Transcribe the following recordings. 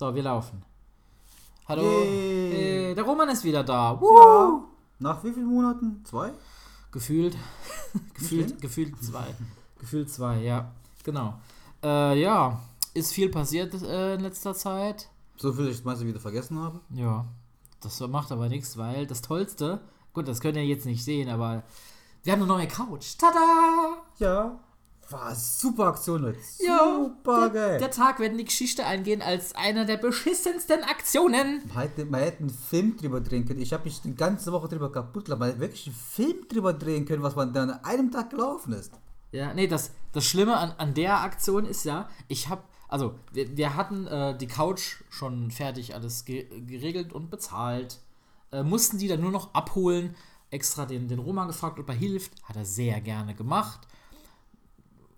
So, wir laufen. Hallo. Hey, der Roman ist wieder da. Ja. Nach wie vielen Monaten? Zwei? Gefühlt. gefühlt, gefühlt zwei. gefühlt zwei, ja. Genau. Äh, ja, ist viel passiert äh, in letzter Zeit. So viel ich meinst du wieder vergessen habe? Ja, das macht aber nichts, weil das Tollste, gut, das könnt ihr jetzt nicht sehen, aber wir haben eine neue Couch. Tada! Ja. War super Aktion, Leute. Ja, Super der, geil. der Tag wird in die Geschichte eingehen als einer der beschissensten Aktionen. Man hätte, man hätte einen Film drüber drehen können. Ich habe mich die ganze Woche drüber kaputt gemacht. Man hätte wirklich einen Film drüber drehen können, was man dann an einem Tag gelaufen ist. Ja, nee, das, das Schlimme an, an der Aktion ist ja, ich habe, also wir, wir hatten äh, die Couch schon fertig alles ge geregelt und bezahlt, äh, mussten die dann nur noch abholen, extra den, den Roma gefragt, ob er hilft, hat er sehr gerne gemacht,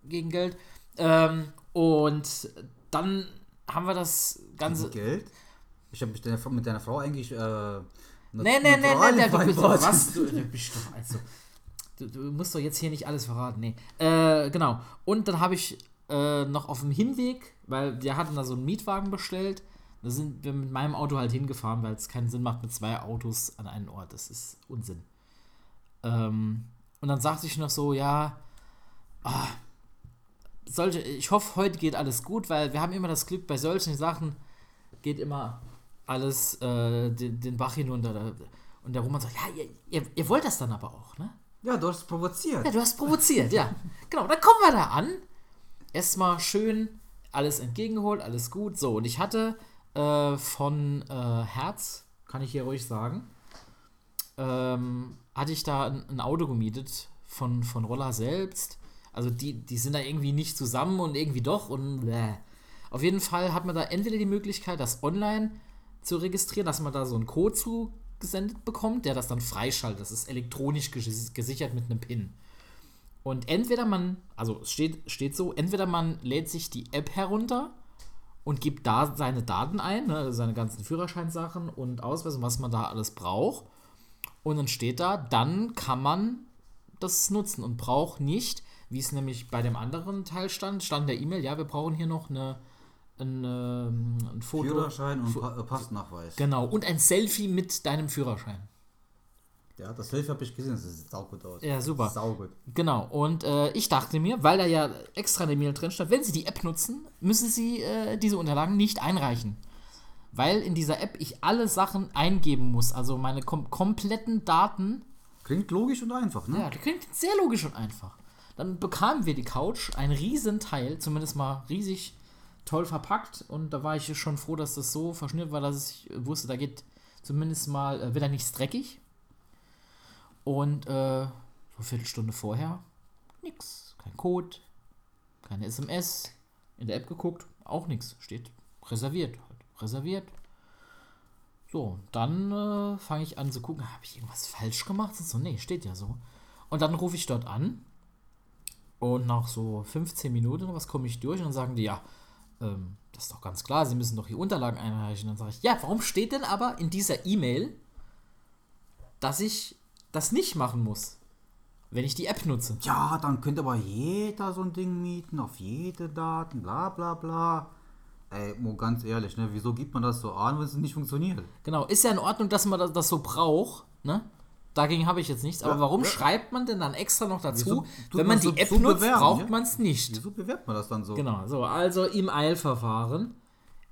gegen Geld. Ähm, und dann haben wir das Ganze... Geld? Ich habe mich deiner, mit deiner Frau eigentlich. Äh, Nee, nee, nee, nee, nee, du bist vereinbart. was? Du, du bist doch, also, du, du musst doch jetzt hier nicht alles verraten, nee. Äh, genau. Und dann habe ich äh, noch auf dem Hinweg, weil wir hatten da so einen Mietwagen bestellt, da sind wir mit meinem Auto halt hingefahren, weil es keinen Sinn macht mit zwei Autos an einen Ort. Das ist Unsinn. Ähm, und dann sagte ich noch so, ja, ah, sollte, ich hoffe, heute geht alles gut, weil wir haben immer das Glück, bei solchen Sachen geht immer alles äh, den, den Bach hinunter. Da- Und der Roman sagt, ja, ihr, ihr, ihr wollt das dann aber auch, ne? Ja, du hast es provoziert. Ja, du hast provoziert, ja. Genau, dann kommen wir da an. Erstmal schön alles entgegengeholt, alles gut. So, und ich hatte äh, von äh, Herz, kann ich hier ruhig sagen, ähm, hatte ich da ein, ein Auto gemietet von, von Roller selbst. Also die, die sind da irgendwie nicht zusammen und irgendwie doch und bläh. Auf jeden Fall hat man da entweder die Möglichkeit, das online zu registrieren, dass man da so einen Code zugesendet bekommt, der das dann freischaltet. Das ist elektronisch ges- gesichert mit einem PIN. Und entweder man, also es steht, steht so, entweder man lädt sich die App herunter und gibt da seine Daten ein, ne, also seine ganzen Führerscheinsachen und Ausweis was man da alles braucht. Und dann steht da, dann kann man das nutzen und braucht nicht, wie es nämlich bei dem anderen Teil stand, stand der E-Mail, ja, wir brauchen hier noch eine, ein, ähm, ein Foto. Führerschein und äh, Passnachweis. Genau, und ein Selfie mit deinem Führerschein. Ja, das Hilfe habe ich gesehen. Das sieht saugut aus. Ja, super. Saugut. Genau, und äh, ich dachte mir, weil da ja extra in der Mail drin stand, wenn Sie die App nutzen, müssen Sie äh, diese Unterlagen nicht einreichen. Weil in dieser App ich alle Sachen eingeben muss, also meine kom kompletten Daten. Klingt logisch und einfach, ne? Ja, das klingt sehr logisch und einfach. Dann bekamen wir die Couch, ein Riesenteil, zumindest mal riesig toll verpackt. Und da war ich schon froh, dass das so verschnürt war, dass ich wusste, da geht zumindest mal, äh, wird er nichts dreckig. Und äh, so eine Viertelstunde vorher, nix. Kein Code, keine SMS. In der App geguckt, auch nichts. Steht reserviert. Halt. Reserviert. So, dann äh, fange ich an zu gucken, habe ich irgendwas falsch gemacht? So, nee, steht ja so. Und dann rufe ich dort an. Und nach so 15 Minuten oder was komme ich durch und sagen die, ja, ähm, das ist doch ganz klar, Sie müssen doch die Unterlagen einreichen. Dann sage ich, ja, warum steht denn aber in dieser E-Mail, dass ich das nicht machen muss, wenn ich die App nutze? Ja, dann könnte aber jeder so ein Ding mieten, auf jede Daten, bla bla bla. Ey, Mo, ganz ehrlich, ne, wieso gibt man das so an, wenn es nicht funktioniert? Genau, ist ja in Ordnung, dass man das, das so braucht, ne? Dagegen habe ich jetzt nichts. Aber Ja, warum ja. schreibt man denn dann extra noch dazu, Wieso wenn man die so- App so nutzt, braucht ja? man es nicht? Wieso bewerbt man das dann so? Genau, so, also im Eilverfahren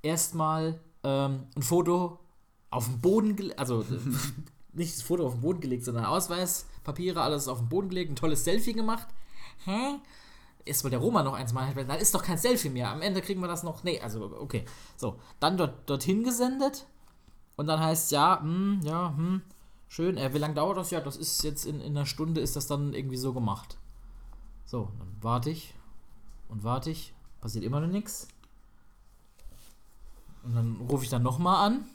erstmal ähm, ein Foto auf den Boden gelegt, also nicht das Foto auf den Boden gelegt, sondern Ausweis, Papiere, alles auf den Boden gelegt, ein tolles Selfie gemacht. Hä? Erstmal der Roma noch eins mal, dann ist doch kein Selfie mehr. Am Ende kriegen wir das noch. Nee, also okay. So, dann dort, dorthin gesendet und dann heißt ja, hm, ja, hm, schön. Äh, wie lange dauert das? Ja, das ist jetzt in, in einer Stunde ist das dann irgendwie so gemacht. So, dann warte ich und warte ich, passiert immer noch nichts. Und dann rufe ich dann nochmal an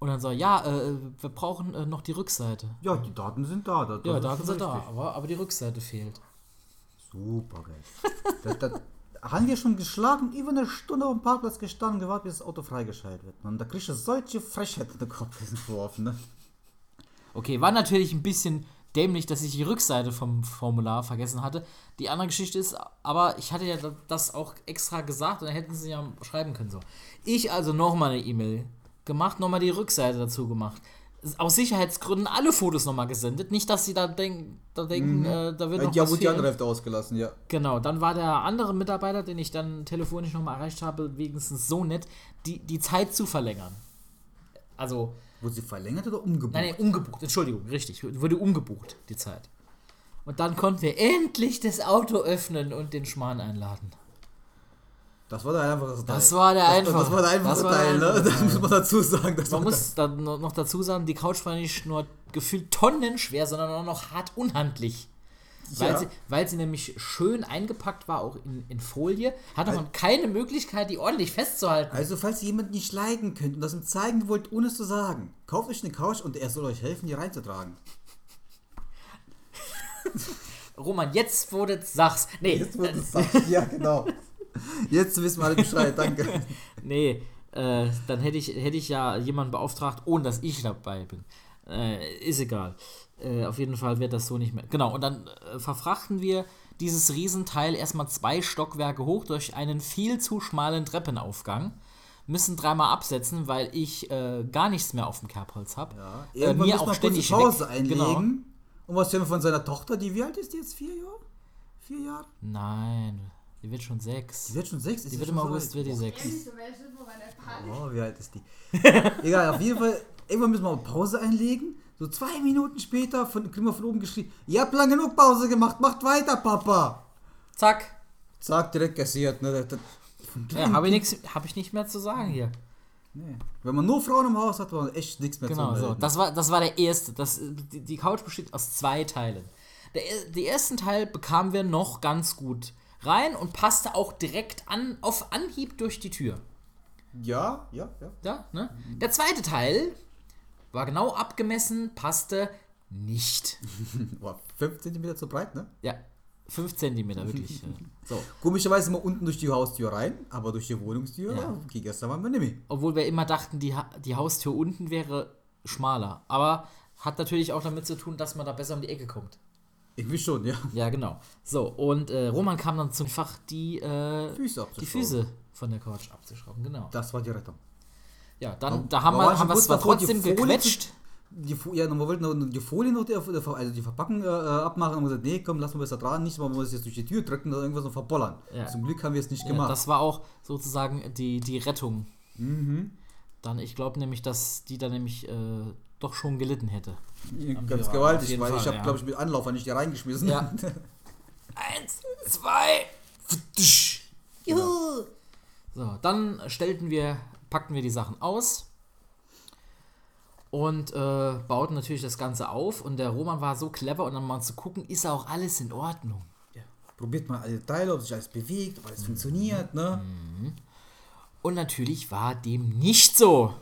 und dann sage ich, ja, äh, wir brauchen äh, noch die Rückseite. Ja, die Daten sind da. Das, Ja, das Daten sind da, richtig. aber, aber die Rückseite fehlt. Super geil. da, da, haben wir schon geschlagen, über eine Stunde auf dem Parkplatz gestanden, gewartet, bis das Auto freigeschaltet wird. Und da kriegst du solche Frechheiten in den Kopf geworfen, ne? Okay, war natürlich ein bisschen dämlich, dass ich die Rückseite vom Formular vergessen hatte. Die andere Geschichte ist, aber ich hatte ja das auch extra gesagt und dann hätten sie ja schreiben können so. Ich also nochmal eine E-Mail gemacht, nochmal die Rückseite dazu gemacht. Aus Sicherheitsgründen alle Fotos nochmal gesendet. Nicht, dass sie da, denk, da denken, äh, da wird noch ja, was wurde die andere Hälfte ausgelassen, ja. Genau, dann war der andere Mitarbeiter, den ich dann telefonisch nochmal erreicht habe, wenigstens so nett, die, die Zeit zu verlängern. Also, Wurde sie verlängert oder umgebucht? nein, nein, umgebucht, Entschuldigung, richtig, wurde umgebucht, die Zeit. Und dann konnten wir endlich das Auto öffnen und den Schmarrn einladen. Das war der einfache Teil. Das war der einfache- das war der einfache Teil, ne? Das muss man dazu sagen. Das Man muss dann no- noch dazu sagen, die Couch war nicht nur gefühlt tonnenschwer, sondern auch noch hart unhandlich. Weil, Ja. sie, weil sie nämlich schön eingepackt war, auch in, in Folie, hatte man keine Möglichkeit, die ordentlich festzuhalten. Also, falls ihr jemanden nicht leiden könnt und das ihm zeigen wollt, ohne es zu sagen, kauft euch eine Couch und er soll euch helfen, die reinzutragen. Roman, jetzt wo du das sagst. Nee, Jetzt wird es sagt. Ja, genau. Jetzt wissen wir alle Bescheid, danke. nee, äh, dann hätte ich, hätte ich ja jemanden beauftragt, ohne dass ich dabei bin. Äh, ist egal. Äh, auf jeden Fall wird das so nicht mehr. Genau, und dann äh, verfrachten wir dieses Riesenteil erstmal zwei Stockwerke hoch durch einen viel zu schmalen Treppenaufgang. Müssen dreimal absetzen, weil ich äh, gar nichts mehr auf dem Kerbholz habe. Äh, Irgendwann mir muss auch ständig Pause weg. einlegen. Genau. Und was hören wir von seiner Tochter? Die wie alt ist die jetzt? Vier Jahre? Vier Jahre? Nein, die wird schon sechs. Die wird schon sechs. Ist Die ja wird im August wird die sechs. Oh, wie alt ist die? Egal, auf jeden Fall, irgendwann müssen wir mal Pause einlegen. So zwei Minuten später von, kriegen wir von oben geschrieben, ihr habt lang genug Pause gemacht, macht weiter, Papa. Zack. Zack, direkt kassiert. Ne? Ja, habe ich, nix- hab ich nicht mehr zu sagen hier. Nee. Wenn man nur Frauen im Haus hat, hat man echt nichts mehr Genau, zu so. melden. Das war, das war der erste. Das, die, die Couch besteht aus zwei Teilen. Der, er- die ersten Teil bekamen wir noch ganz gut rein und passte auch direkt an, auf Anhieb durch die Tür. ja, ja, ja. Ja, ne? Der zweite Teil war genau abgemessen, passte nicht. War 5 cm zu breit, ne? Ja, 5 cm wirklich. so. Komischerweise immer unten durch die Haustür rein, aber durch die Wohnungstür, Ja. okay, gestern waren wir nicht mehr. Obwohl wir immer dachten, die, Ha- die Haustür unten wäre schmaler. Aber hat natürlich auch damit zu tun, dass man da besser um die Ecke kommt. Irgendwie schon, ja. Ja, genau. So, und äh, Roman kam dann zum Fach, die, äh, Füße die. Füße von der Couch abzuschrauben. Genau. Das war die Rettung. Ja, dann da haben wir, haben wir es zwar die trotzdem zu- gequetscht. Die, ja, wir wollten noch die Folie noch, der, also die Verpackung äh, abmachen und gesagt, nee, komm, lass mal besser dran, nicht, weil wir es jetzt durch die Tür drücken oder irgendwas so verbollern. Ja. Zum Glück haben wir es nicht Ja, gemacht. das war auch sozusagen die, die Rettung. Mhm. Dann, ich glaube nämlich, dass die da nämlich äh, doch schon gelitten hätte. Ganz gewaltig, weil ich Fall, habe, ja. glaube ich, mit Anlauf nicht hier reingeschmissen. Ja. Eins, zwei. Juhu. So, dann stellten wir, packten wir die Sachen aus und äh, bauten natürlich das Ganze auf. Und der Roman war so clever, und dann mal zu gucken, ist auch alles in Ordnung. Ja. Probiert mal alle Teile, ob sich alles bewegt, ob alles funktioniert, ne? Und natürlich war dem nicht so.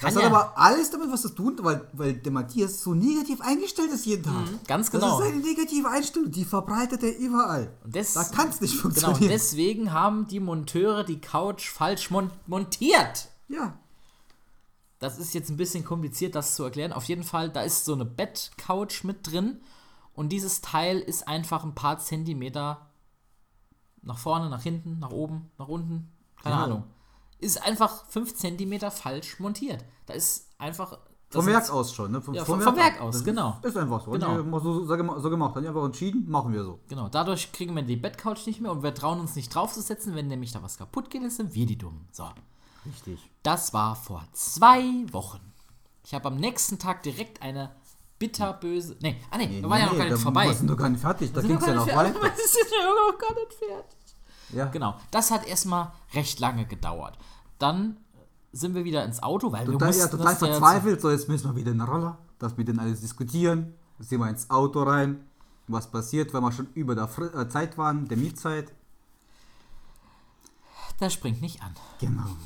Das ja, hat aber alles damit was zu tun, weil, weil der Matthias so negativ eingestellt ist jeden Tag. ganz genau. Das ist eine negative Einstellung, die verbreitet er überall. Und des- da kann es nicht genau, funktionieren. und deswegen haben die Monteure die Couch falsch mon montiert. ja. Das ist jetzt ein bisschen kompliziert, das zu erklären. Auf jeden Fall, da ist so eine Bettcouch mit drin. Und dieses Teil ist einfach ein paar Zentimeter nach vorne, nach hinten, nach oben, nach unten. Keine Ja. Ahnung. Ist einfach 5 Zentimeter falsch montiert. Da ist einfach. Vom Werk aus schon, ne? Vom, Ja, vom- vom Werk aus, Das genau. Ist, einfach so. Genau. Genau. So, so, so gemacht. Dann einfach entschieden, machen wir so. Genau, dadurch kriegen wir die Bettcouch nicht mehr und wir trauen uns nicht draufzusetzen. Wenn nämlich da was kaputt geht, sind wir die Dummen. So. Richtig. Das war vor zwei Wochen. Ich habe am nächsten Tag direkt eine bitterböse. Nee, ah nee, da war ja noch gar nicht vorbei. Wir sind doch gar nicht fertig, da ging es ja noch noch gar nicht weiter. fertig. Wir sind ja noch gar nicht fertig. Ja. Genau, das hat erstmal recht lange gedauert. Dann sind wir wieder ins Auto, weil wir Total, mussten ja, total verzweifelt. So, jetzt müssen wir wieder in den Roller, dass wir dann alles diskutieren. Sind wir ins Auto rein. Was passiert, weil wir schon über der Fri äh, Zeit waren, der Mietzeit. Das springt nicht an. Genau.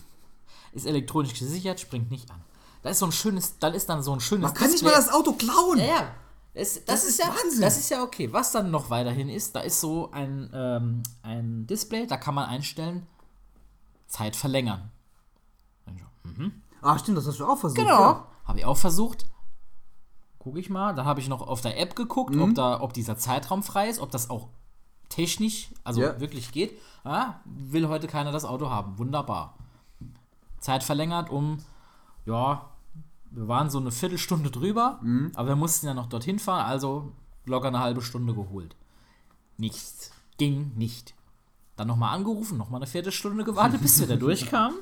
Ist elektronisch gesichert, springt nicht an. Da ist so ein schönes, dann ist dann so ein schönes Man kann nicht mal das Auto klauen. Ja, ja. Das, das, Das ist, ist ja, Wahnsinn. das ist ja okay. Was dann noch weiterhin ist, da ist so ein, ähm, ein Display, da kann man einstellen, Zeit verlängern. Dann so, Mhm. Ah, stimmt, das hast du auch versucht. Genau. Ja. Habe ich auch versucht. gucke ich mal. Dann habe ich noch auf der App geguckt, Mhm. ob, da, ob dieser Zeitraum frei ist, ob das auch technisch, also Ja. wirklich geht. Ah, will heute keiner das Auto haben. Wunderbar. Zeit verlängert um, ja, wir waren so eine Viertelstunde drüber, Mhm. aber wir mussten ja noch dorthin fahren, also locker eine halbe Stunde geholt. Nichts. Ging nicht. Dann nochmal angerufen, nochmal eine Viertelstunde gewartet, bis wir da durchkamen.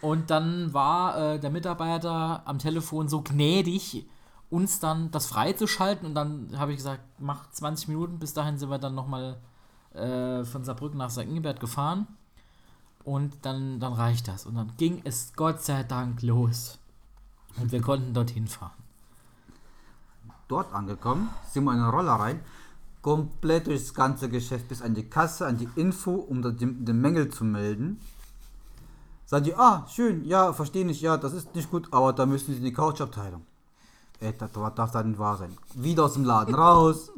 Und dann war äh, der Mitarbeiter am Telefon so gnädig, uns dann das freizuschalten. Und dann habe ich gesagt, mach 20 Minuten. Bis dahin sind wir dann nochmal äh, von Saarbrücken nach St. Ingbert gefahren. Und dann, dann reicht das. Und dann ging es Gott sei Dank los. Und wir konnten dorthin fahren. Dort angekommen, sind wir in den Roller rein, komplett durchs ganze Geschäft bis an die Kasse, an die Info, um den, Mängel zu melden. Sagt die, ah, schön, ja, verstehe nicht, ja, das ist nicht gut, aber da müssen Sie in die Couchabteilung. Ey, das darf da nicht wahr sein. Wieder aus dem Laden raus,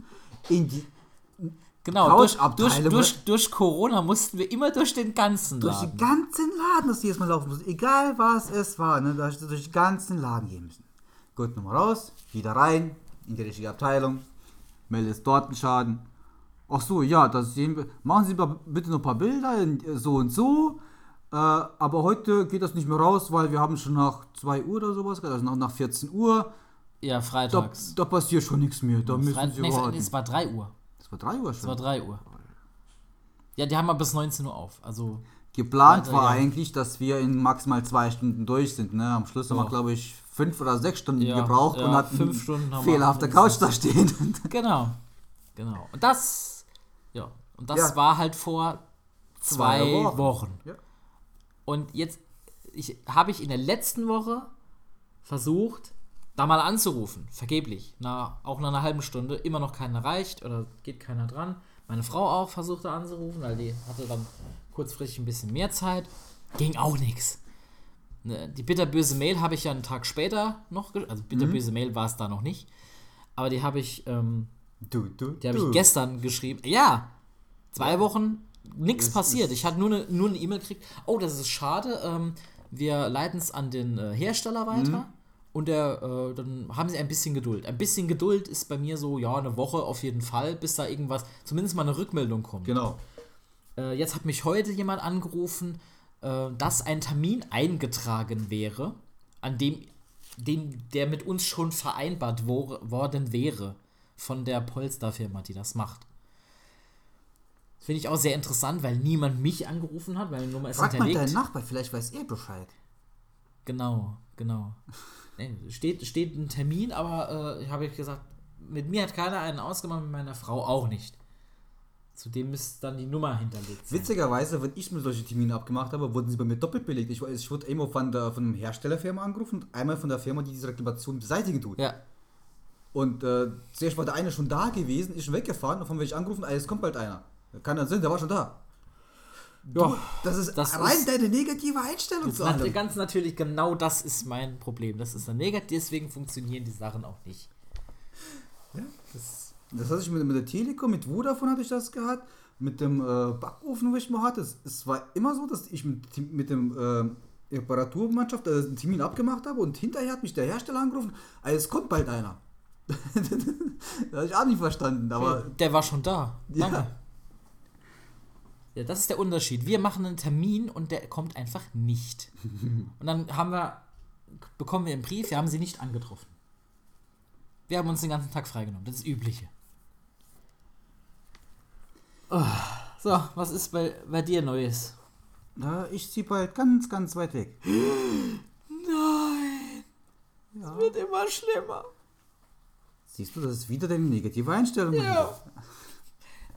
in die, Genau, durch, durch, durch, durch Corona mussten wir immer durch den ganzen durch Laden. den ganzen Laden, dass die jetzt mal laufen müssen. Egal was es war, ne, da hast du durch den ganzen Laden gehen müssen. Gut, nochmal raus, wieder rein, in die richtige Abteilung, meldest dort einen Schaden. Ach so, ja, das sehen wir. Machen Sie bitte noch ein paar Bilder, äh, so und so. Äh, aber heute geht das nicht mehr raus, weil wir haben schon nach 2 Uhr oder sowas, also nach, nach 14 Uhr. Ja, Da, freitags. da passiert schon nichts mehr. Da müssen Freit Sie nee, warten. es war 3 Uhr. Das war 3 Uhr Es war schon. 3 Uhr. Ja, die haben aber bis 19 Uhr auf. Also, Geplant war ja. eigentlich, dass wir in maximal zwei Stunden durch sind. Ne? Am Schluss haben wir, glaube ich, fünf oder sechs Stunden Ja, gebraucht ja, und hatten fünf Stunden haben mindestens. Couch da stehen. genau. Genau. Und das, ja, und das war halt vor zwei, Zwei Wochen. Wochen. Und jetzt habe ich in der letzten Woche versucht, da mal anzurufen. Vergeblich. Na, auch nach einer halben Stunde. Immer noch keiner erreicht oder geht keiner dran. Meine Frau auch versuchte anzurufen, weil die hatte dann kurzfristig ein bisschen mehr Zeit. Ging auch nichts. Ne, Die bitterböse Mail habe ich ja einen Tag später noch, also bitterböse Mail war es da noch nicht, aber die habe ich, ähm, Du, du, die habe ich gestern geschrieben. Ja, zwei Wochen, nichts passiert. Ich hatte nur eine nur eine E-Mail gekriegt. Oh, das ist schade. Ähm, wir leiten es an den äh, Hersteller weiter. Mhm. Und der, äh, dann haben sie ein bisschen Geduld. Ein bisschen Geduld ist bei mir so, ja, eine Woche auf jeden Fall, bis da irgendwas, zumindest mal eine Rückmeldung kommt. Genau. Äh, jetzt hat mich heute jemand angerufen, äh, dass ein Termin eingetragen wäre, an dem, dem der mit uns schon vereinbart wo, worden wäre von der Polestar-Firma, die das macht. Finde ich auch sehr interessant, weil niemand mich angerufen hat, weil meine Nummer ist Frag mal hinterlegt. deinen Nachbar, vielleicht weiß er Bescheid. Genau, genau. Nee, steht, steht ein Termin, aber äh, habe ich gesagt, mit mir hat keiner einen ausgemacht, mit meiner Frau auch nicht. Zudem ist dann die Nummer hinterlegt. sein. Witzigerweise, wenn ich mir solche Termine abgemacht habe, wurden sie bei mir doppelt belegt. Ich, ich wurde einmal von der von einem Herstellerfirma angerufen und einmal von der Firma, die diese Reklamation beseitigen tut. Ja, Und äh, zuerst war der eine schon da gewesen, ist schon weggefahren, davon werde ich angerufen, ah, es kommt bald einer. Kann dann Sinn, der war schon da. Ja. Das ist Das rein ist- deine negative Einstellung zu allem. ganz natürlich, genau das ist mein Problem. Das ist dann negativ, deswegen funktionieren die Sachen auch nicht. Das, das hatte ich mit, mit der Telekom, mit Vodafone hatte ich das gehabt, mit dem äh, Backofen, wo ich mal hatte. Es, es war immer so, dass ich mit, mit dem äh, Reparaturmannschaft äh, einen Termin abgemacht habe und hinterher hat mich der Hersteller angerufen, ah, es kommt bald einer. das habe ich auch nicht verstanden, aber Der war schon da. Ja. Ja, das ist der Unterschied. Wir machen einen Termin und der kommt einfach nicht. Und dann haben wir, bekommen wir einen Brief, wir haben sie nicht angetroffen. Wir haben uns den ganzen Tag freigenommen. Das ist das Übliche. Oh, so, was ist bei, bei dir Neues? ja, ich ziehe bald ganz, ganz weit weg. Nein! Ja. Wird immer schlimmer. Siehst du, das ist wieder deine negative Einstellung. Ja.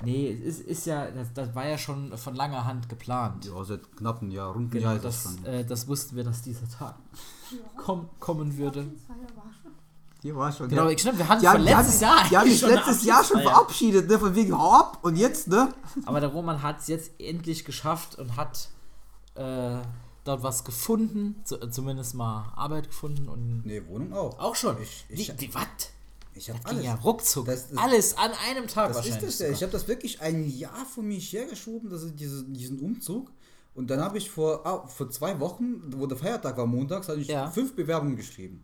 Nee, es ist, ist ja, das, das war ja schon von langer Hand geplant. Ja, seit knapp einem Jahr, rund Genau, Jahr ist das äh, das wussten wir, dass dieser Tag komm, kommen würde. Abschiedsfeier war schon. Die war schon. Genau, ja. ich stimmt, wir hatten Die von letztes Jahr die haben eine letztes Jahr schon verabschiedet, ne? Von wegen, hau ab und jetzt, ne? Aber der Roman hat es jetzt endlich geschafft und hat äh, dort was gefunden, zu, äh, zumindest mal Arbeit gefunden und Ne, Wohnung auch. auch schon. Ich- ich- die, die, was? Ich habe Das alles. ja ruckzuck. Das ist- alles an einem Tag Das ist das ja. Ich habe das wirklich ein Jahr von mir hergeschoben, das ist diese, diesen Umzug. Und dann habe ich vor, ah, vor zwei Wochen, wo der Feiertag war montags, habe ich Ja. fünf Bewerbungen geschrieben.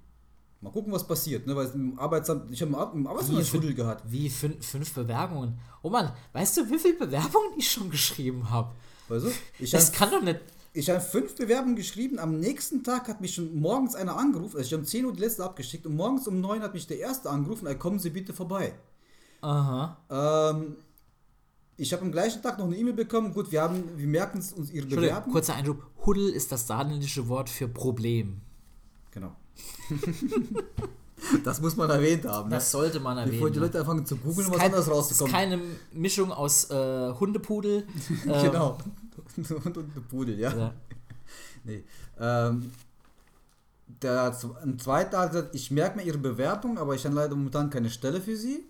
Mal gucken, was passiert. Ne? Weil im Arbeitsamt, ich habe im, Ar- im Arbeitsamt Wie ein Schüttel gehabt. Wie fün fünf Bewerbungen? Oh Mann, weißt du, wie viele Bewerbungen ich schon geschrieben habe? Weißt du? Ich Das kann doch nicht. Ich hab fünf Bewerbungen geschrieben. Am nächsten Tag hat mich schon morgens einer angerufen. Also ich habe um 10 Uhr die letzte abgeschickt. Und morgens um 9 hat mich der erste angerufen. Ey, kommen Sie bitte vorbei. Aha. Ähm, ich habe am gleichen Tag noch eine E-Mail bekommen. Gut, wir haben, wir merken es uns Ihre Bewerbung. kurzer Einschub. Huddel ist das saarländische Wort für Problem. Genau. das muss man erwähnt haben. Ne? Das sollte man erwähnen. Bevor die ne? Leute anfangen zu googeln, ist was kein, anderes ist rauszukommen. keine Mischung aus äh, Hundepudel. ähm, genau. und, und eine Pudel, ja. Ja. Nee. Ähm, der, ein zweiter hat gesagt, ich merke mir Ihre Bewerbung, aber ich habe leider momentan keine Stelle für Sie.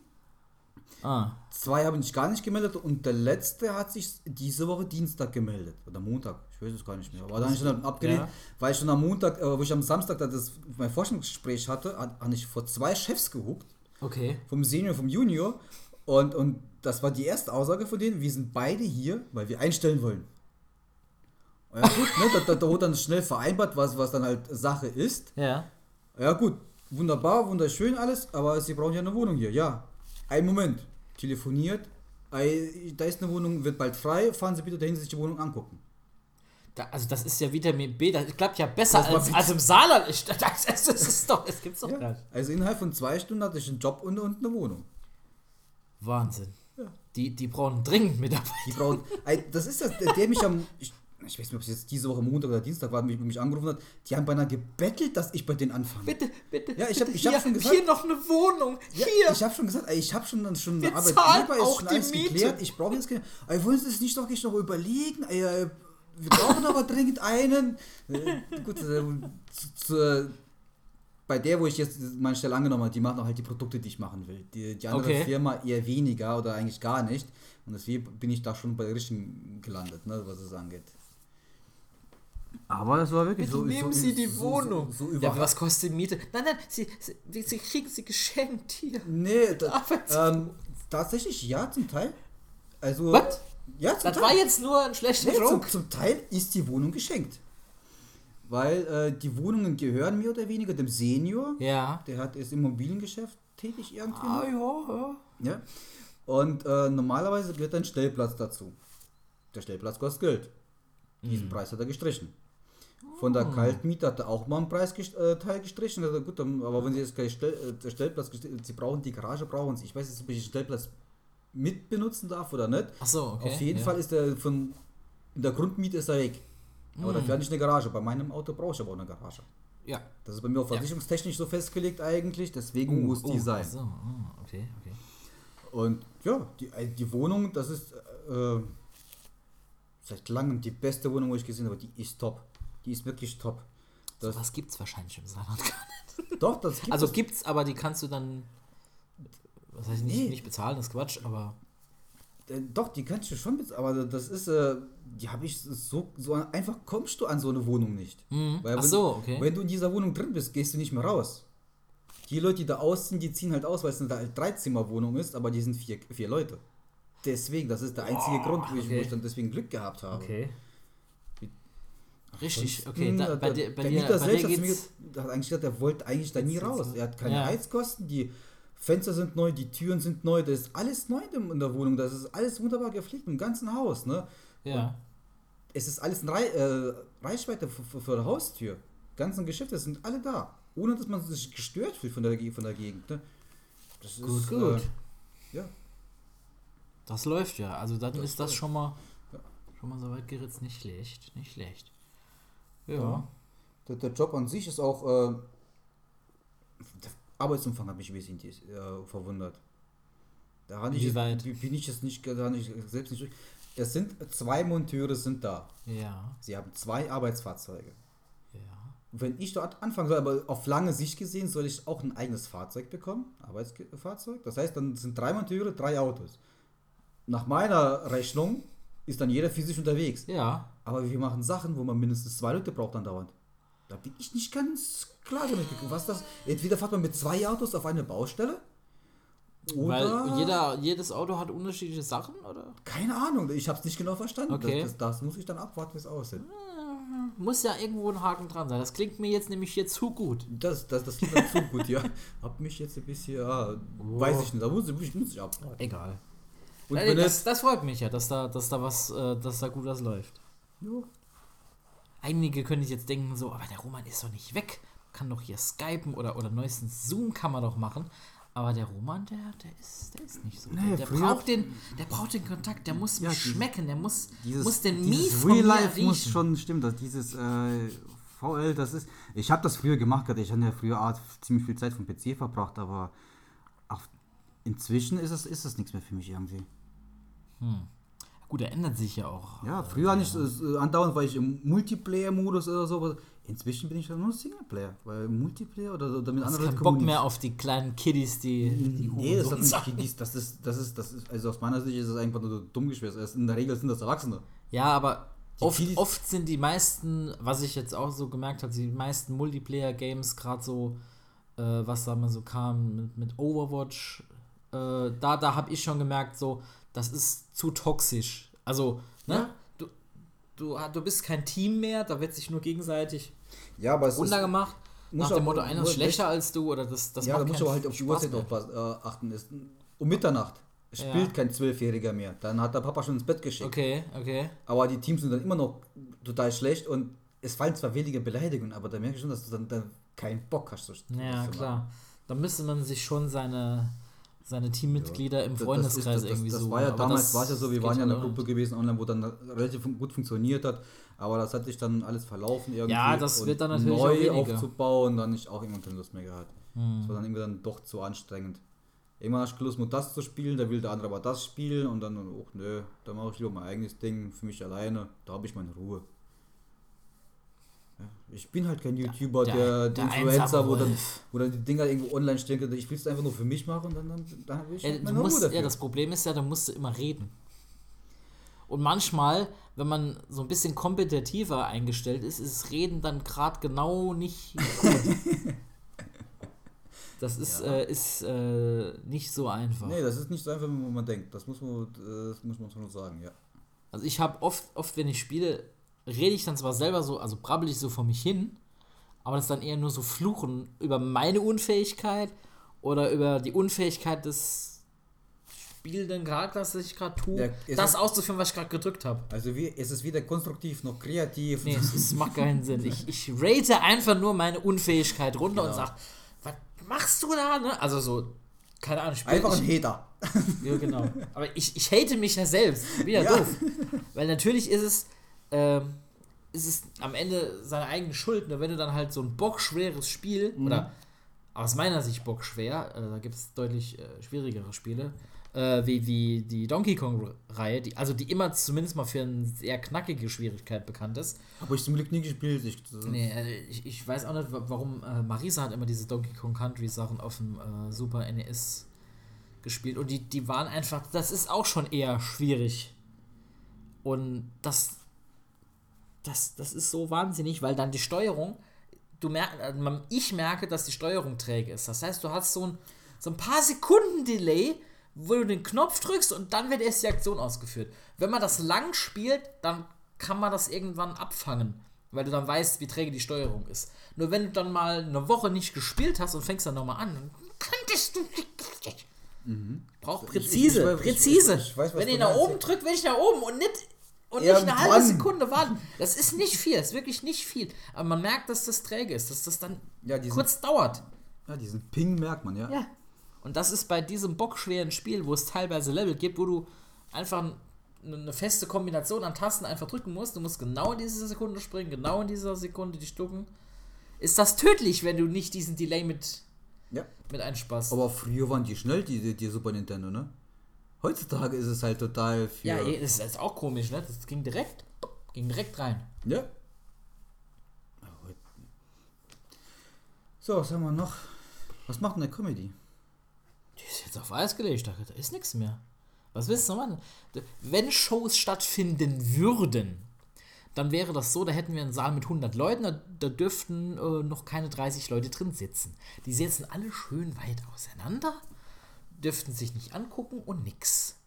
Ah, Zwei haben sich gar nicht gemeldet und der letzte hat sich diese Woche Dienstag gemeldet. Oder Montag, ich weiß es gar nicht mehr. Aber dann habe ich schon abgelehnt, Ja. weil ich schon am Montag, äh, wo ich am Samstag da das, mein Forschungsgespräch hatte, hat- habe ich vor zwei Chefs gehuckt, okay. vom Senior vom Junior. Und, und das war die erste Aussage von denen, wir sind beide hier, weil wir einstellen wollen. Ja gut, ne, da, da, da wurde dann schnell vereinbart, was, was dann halt Sache ist. Ja. Ja gut, wunderbar, wunderschön alles, aber sie brauchen ja eine Wohnung hier. Ja, ein Moment, telefoniert, Ei, da ist eine Wohnung, wird bald frei, fahren Sie bitte dahin, sich die Wohnung angucken. Da, also das ist ja Vitamin B, das klappt ja besser als, als im Saarland. Ich, das, das, ist doch, das gibt's doch Ja. nicht. Also innerhalb von zwei Stunden hatte ich einen Job und, und eine Wohnung. Wahnsinn. Ja. Die, die brauchen dringend Mitarbeiter. Die brauchen, das ist das, der, der mich am, ich, ich weiß nicht, ob es jetzt diese Woche Montag oder Dienstag war, mich, mich angerufen hat, die haben beinahe gebettelt, dass ich bei denen anfange. Bitte, bitte. Ja, ich bitte, hab- ich hab hier, schon gesagt- Hier noch eine Wohnung. Ja, hier. Ich habe schon gesagt, ich habe schon, schon Wir eine Arbeitgeber, ist auch schon die alles Miete. geklärt. Ich brauche jetzt keine. Ey, wollen Sie es nicht doch nicht noch überlegen? Äh, wir brauchen aber dringend einen. Äh, gut, äh, zu, zu, bei der, wo ich jetzt meine Stelle angenommen habe, die machen auch halt die Produkte, die ich machen will. Die, die andere Okay. Firma eher weniger oder eigentlich gar nicht. Und deswegen bin ich da schon bei der richtigen gelandet, ne, was es angeht. Aber das war wirklich Bitte nehmen Sie die Wohnung. So, so ja, was kostet die Miete? Nein, nein, Sie, Sie, Sie kriegen sie geschenkt hier. Nee, da, ähm, tatsächlich ja, zum Teil. Also. Was? Ja, zum Das Teil. war jetzt nur ein schlechter Nee, zum, Joke. zum Teil ist die Wohnung geschenkt. Weil äh, die Wohnungen gehören mehr oder weniger dem Senior. Ja. Der hat, ist im Immobiliengeschäft tätig irgendwie. Ah, ja, ja. Ja. Und äh, normalerweise gehört ein Stellplatz dazu. Der Stellplatz kostet Geld. Diesen Preis hat er gestrichen. Von der Kaltmiete hat er auch mal einen Preisteil gestrichen. Also gut, aber wenn Sie jetzt gleich Stell, äh, der Stellplatz, gestri- Sie brauchen die Garage, brauchen Sie. Ich weiß jetzt, ob ich den Stellplatz mit benutzen darf oder nicht. Ach so, okay. Auf jeden ja. Fall ist er von in der Grundmiete ist er weg. Aber Hm. dafür hatte ich eine Garage. Bei meinem Auto brauche ich aber auch eine Garage. Ja. Das ist bei mir auch versicherungstechnisch so festgelegt eigentlich, deswegen muss die sein. Ach so, ah, okay, okay. Und ja, die, äh, die Wohnung, das ist äh, seit langem die beste Wohnung, wo ich gesehen habe. Die ist top. Die ist wirklich top. Das, Was gibt's wahrscheinlich im Saarland gar nicht. doch, das gibt Also es. gibt's, aber die kannst du dann. Was heißt nicht, Nee. nicht bezahlen, das ist Quatsch, aber. Äh, doch, die kannst du schon mit, aber das ist, äh, die habe ich so, so einfach kommst du an so eine Wohnung nicht. Mhm. Weil Ach wenn, so, okay. Wenn du in dieser Wohnung drin bist, gehst du nicht mehr raus. Die Leute, die da ausziehen, die ziehen halt aus, weil es eine Dreizimmerwohnung ist, aber die sind vier, vier Leute. Deswegen, das ist der einzige Grund, wo ich, wo okay. ich dann deswegen Glück gehabt habe. Okay. Richtig, okay. Da, der- bei dir, bei der Mieter bei selbst mir hat eigentlich gesagt, er wollte eigentlich da nie raus. Er hat keine Ja. Heizkosten, die Fenster sind neu, die Türen sind neu, das ist alles neu in der Wohnung, das ist alles wunderbar gepflegt im ganzen Haus. Ne? Ja. Es ist alles in Rei äh, Reichweite für die Haustür. ganzen Geschäfte sind alle da, ohne dass man sich gestört fühlt von der, von der Gegend. Ne? Das Gut, ist, gut. Äh, ja. Das läuft ja. Also dann ist das läuft. schon mal. Ja. Schon mal so weit geritzt. Nicht schlecht. Nicht schlecht. Ja. Ja. Der, der Job an sich ist auch. Äh, der Arbeitsumfang hat mich wesentlich äh, verwundert. Da habe ich jetzt- weit? bin ich jetzt nicht, da ich selbst nicht. durch- Es sind zwei Monteure sind da. Ja. Sie haben zwei Arbeitsfahrzeuge. Ja. Wenn ich dort anfangen soll, aber auf lange Sicht gesehen, soll ich auch ein eigenes Fahrzeug bekommen, Arbeitsfahrzeug. Das heißt, dann sind drei Monteure, drei Autos. Nach meiner Rechnung ist dann jeder physisch unterwegs. Ja. Aber wir machen Sachen, wo man mindestens zwei Leute braucht dann dauernd. Da bin ich nicht ganz klar damit gekommen. Was das? Entweder fährt man mit zwei Autos auf eine Baustelle. Oder. Weil jeder, jedes Auto hat unterschiedliche Sachen, oder? Keine Ahnung, ich habe es nicht genau verstanden. Okay. Das, das, das muss ich dann abwarten, wie es aussieht. muss ja irgendwo ein Haken dran sein. Das klingt mir jetzt nämlich hier zu gut. Das, das, das klingt zu gut, ja. Hab mich jetzt ein bisschen, ja, weiß ich nicht, da muss ich, muss ich abwarten. Egal. Und wenn das, das freut mich ja, dass da, dass da was, äh, dass da gut was läuft. Einige können sich jetzt denken so, aber der Roman ist doch nicht weg. Kann doch hier Skypen oder, oder neuestens Zoom kann man doch machen. Aber der Roman, der, der, ist, der ist nicht so. Nee, der, der, braucht den, der braucht den Kontakt, der muss Ja, schmecken, der muss, dieses, muss den Mies von Real mir Life muss riechen. schon stimmen, dass dieses äh, VL, das ist, ich habe das früher gemacht, ich habe ja früher Art ziemlich viel Zeit vom PC verbracht, aber auf, inzwischen ist es, ist es nichts mehr für mich irgendwie. Gut, er ändert sich ja auch. Ja, früher nicht, äh, andauernd war ich im Multiplayer-Modus oder so, aber inzwischen bin ich dann nur Singleplayer, weil Multiplayer oder, oder mit Hast anderen keinen Bock mehr auf die kleinen Kiddies, die, die Nee, das, hat Hurensons nicht, dies- das, ist, das, ist, das ist, also aus meiner Sicht ist es einfach nur dumm geschwätzt. Es- In der Regel sind das Erwachsene. Ja, aber oft, Kiddies- oft sind die meisten, was ich jetzt auch so gemerkt habe, die meisten Multiplayer-Games, gerade so, äh, was da mal so kam mit, mit Overwatch, äh, da, da habe ich schon gemerkt, so, das ist zu toxisch. Also, ne? Ja. Du, du, du bist kein Team mehr, da wird sich nur gegenseitig Ja, aber es runtergemacht. Nach dem auch- Motto, einer ist schlechter als du oder das, das ja, da musst du halt auf die Uhrzeit aufpassen, äh, achten. Ist um Mitternacht spielt Ja. kein Zwölfjähriger mehr. Dann hat der Papa schon ins Bett geschickt. Okay, okay. Aber die Teams sind dann immer noch total schlecht und es fallen zwar weniger Beleidigungen, aber da merke ich schon, dass du dann, dann keinen Bock hast. So, Ja, klar. Da müsste man sich schon seine, seine Teammitglieder im Das- Freundeskreis das, ist- das, irgendwie das, suchen. Das war ja damals, das war es ja so, wir waren ja in einer Gruppe gewesen online, wo dann relativ gut funktioniert hat, aber das hat sich dann alles verlaufen irgendwie. Ja, das und wird dann natürlich neu aufzubauen, dann nicht auch irgendwann keine Lust mehr gehabt. Hm. Das war dann irgendwie dann doch zu anstrengend. Irgendwann hast du Lust, nur das zu spielen, da will der andere aber das spielen und dann, oh nö, da mache ich lieber mein eigenes Ding für mich alleine, da habe ich meine Ruhe. Ja, ich bin halt kein YouTuber, der- der, der Influencer, wo dann, wo dann die Dinger irgendwo online stehen, kann. ich will es einfach nur für mich machen dann, dann, dann habe ich Ja, du meine musst, dafür. ja, das Problem ist ja, da musst du immer reden. Und manchmal, wenn man so ein bisschen kompetitiver eingestellt ist, ist Reden dann gerade genau nicht gut. Das ist, äh, ist äh, nicht so einfach. Nee, das ist nicht so einfach, wie man denkt. Das muss man, äh, das muss man schon sagen, ja. Also ich habe oft, oft, wenn ich spiele, rede ich dann zwar selber so, also brabbel ich so vor mich hin, aber das ist dann eher nur so Fluchen über meine Unfähigkeit oder über die Unfähigkeit des spielenden Charakters, das ich gerade tue, Ja, das auszuführen, was ich gerade gedrückt habe. Also wie, es ist weder konstruktiv noch kreativ. Nee, es, es macht keinen Sinn. Ich, ich rate einfach nur meine Unfähigkeit runter und Genau. sag, was machst du da? Ne? Also so, keine Ahnung, spiel, Einfach ein Hater. Ja, genau. Aber ich, ich hate mich ja selbst. Wieder Ja. doof. Weil natürlich ist es, ähm, ist es am Ende seine eigene Schuld, ne? wenn du dann halt so ein bockschweres Spiel, Mhm. oder aus meiner Sicht bockschwer, äh, da gibt es deutlich äh, schwierigere Spiele, äh, wie, wie die Donkey Kong-Reihe, die, also die immer zumindest mal für eine sehr knackige Schwierigkeit bekannt ist. Habe ich zum Glück nie gespielt. Ich, Nee, äh, ich, ich weiß auch nicht, wa- warum äh, Marisa hat immer diese Donkey Kong Country Sachen auf dem äh, Super NES gespielt und die, die waren einfach, das ist auch schon eher schwierig. Und das, das, das ist so wahnsinnig, weil dann die Steuerung, du merkst, also man- ich merke, dass die Steuerung träge ist. Das heißt, du hast so ein, so ein paar Sekunden Delay, wo du den Knopf drückst und dann wird erst die Aktion ausgeführt. Wenn man das lang spielt, dann kann man das irgendwann abfangen, weil du dann weißt, wie träge die Steuerung ist. Nur wenn du dann mal eine Woche nicht gespielt hast und fängst dann nochmal an, dann könntest du. Braucht Ich- ich- präzise, ich weiß- ich- präzise. ich weiß, wenn ihr nach oben drückt, will ich nach oben und nicht und nicht eine halbe. Sekunde warten. Das ist nicht viel, das ist wirklich nicht viel. Aber man merkt, dass das träge ist, dass das dann Ja, diesen- kurz dauert. Ja, diesen Ping merkt man, ja. Ja. Und das ist bei diesem bockschweren Spiel, wo es teilweise Level gibt, wo du einfach eine feste Kombination an Tasten einfach drücken musst. Du musst genau in dieser Sekunde springen, genau in dieser Sekunde die Stucken. Ist das tödlich, wenn du nicht diesen Delay mit, ja. mit einsparst? Aber früher waren die schnell, die, die, die Super Nintendo, ne? Heutzutage ist es halt total viel. ja, eh, das ist auch komisch, ne? Das ging direkt, ging direkt rein. Ja. So, was haben wir noch? Was macht denn der Comedy? Die ist jetzt auf Eis gelegt, da da ist nichts mehr. Was willst du machen? Wenn Shows stattfinden würden, dann wäre das so, da hätten wir einen Saal mit 100 Leuten, da, da dürften äh, noch keine 30 Leute drin sitzen. Die sitzen alle schön weit auseinander, dürften sich nicht angucken und nix.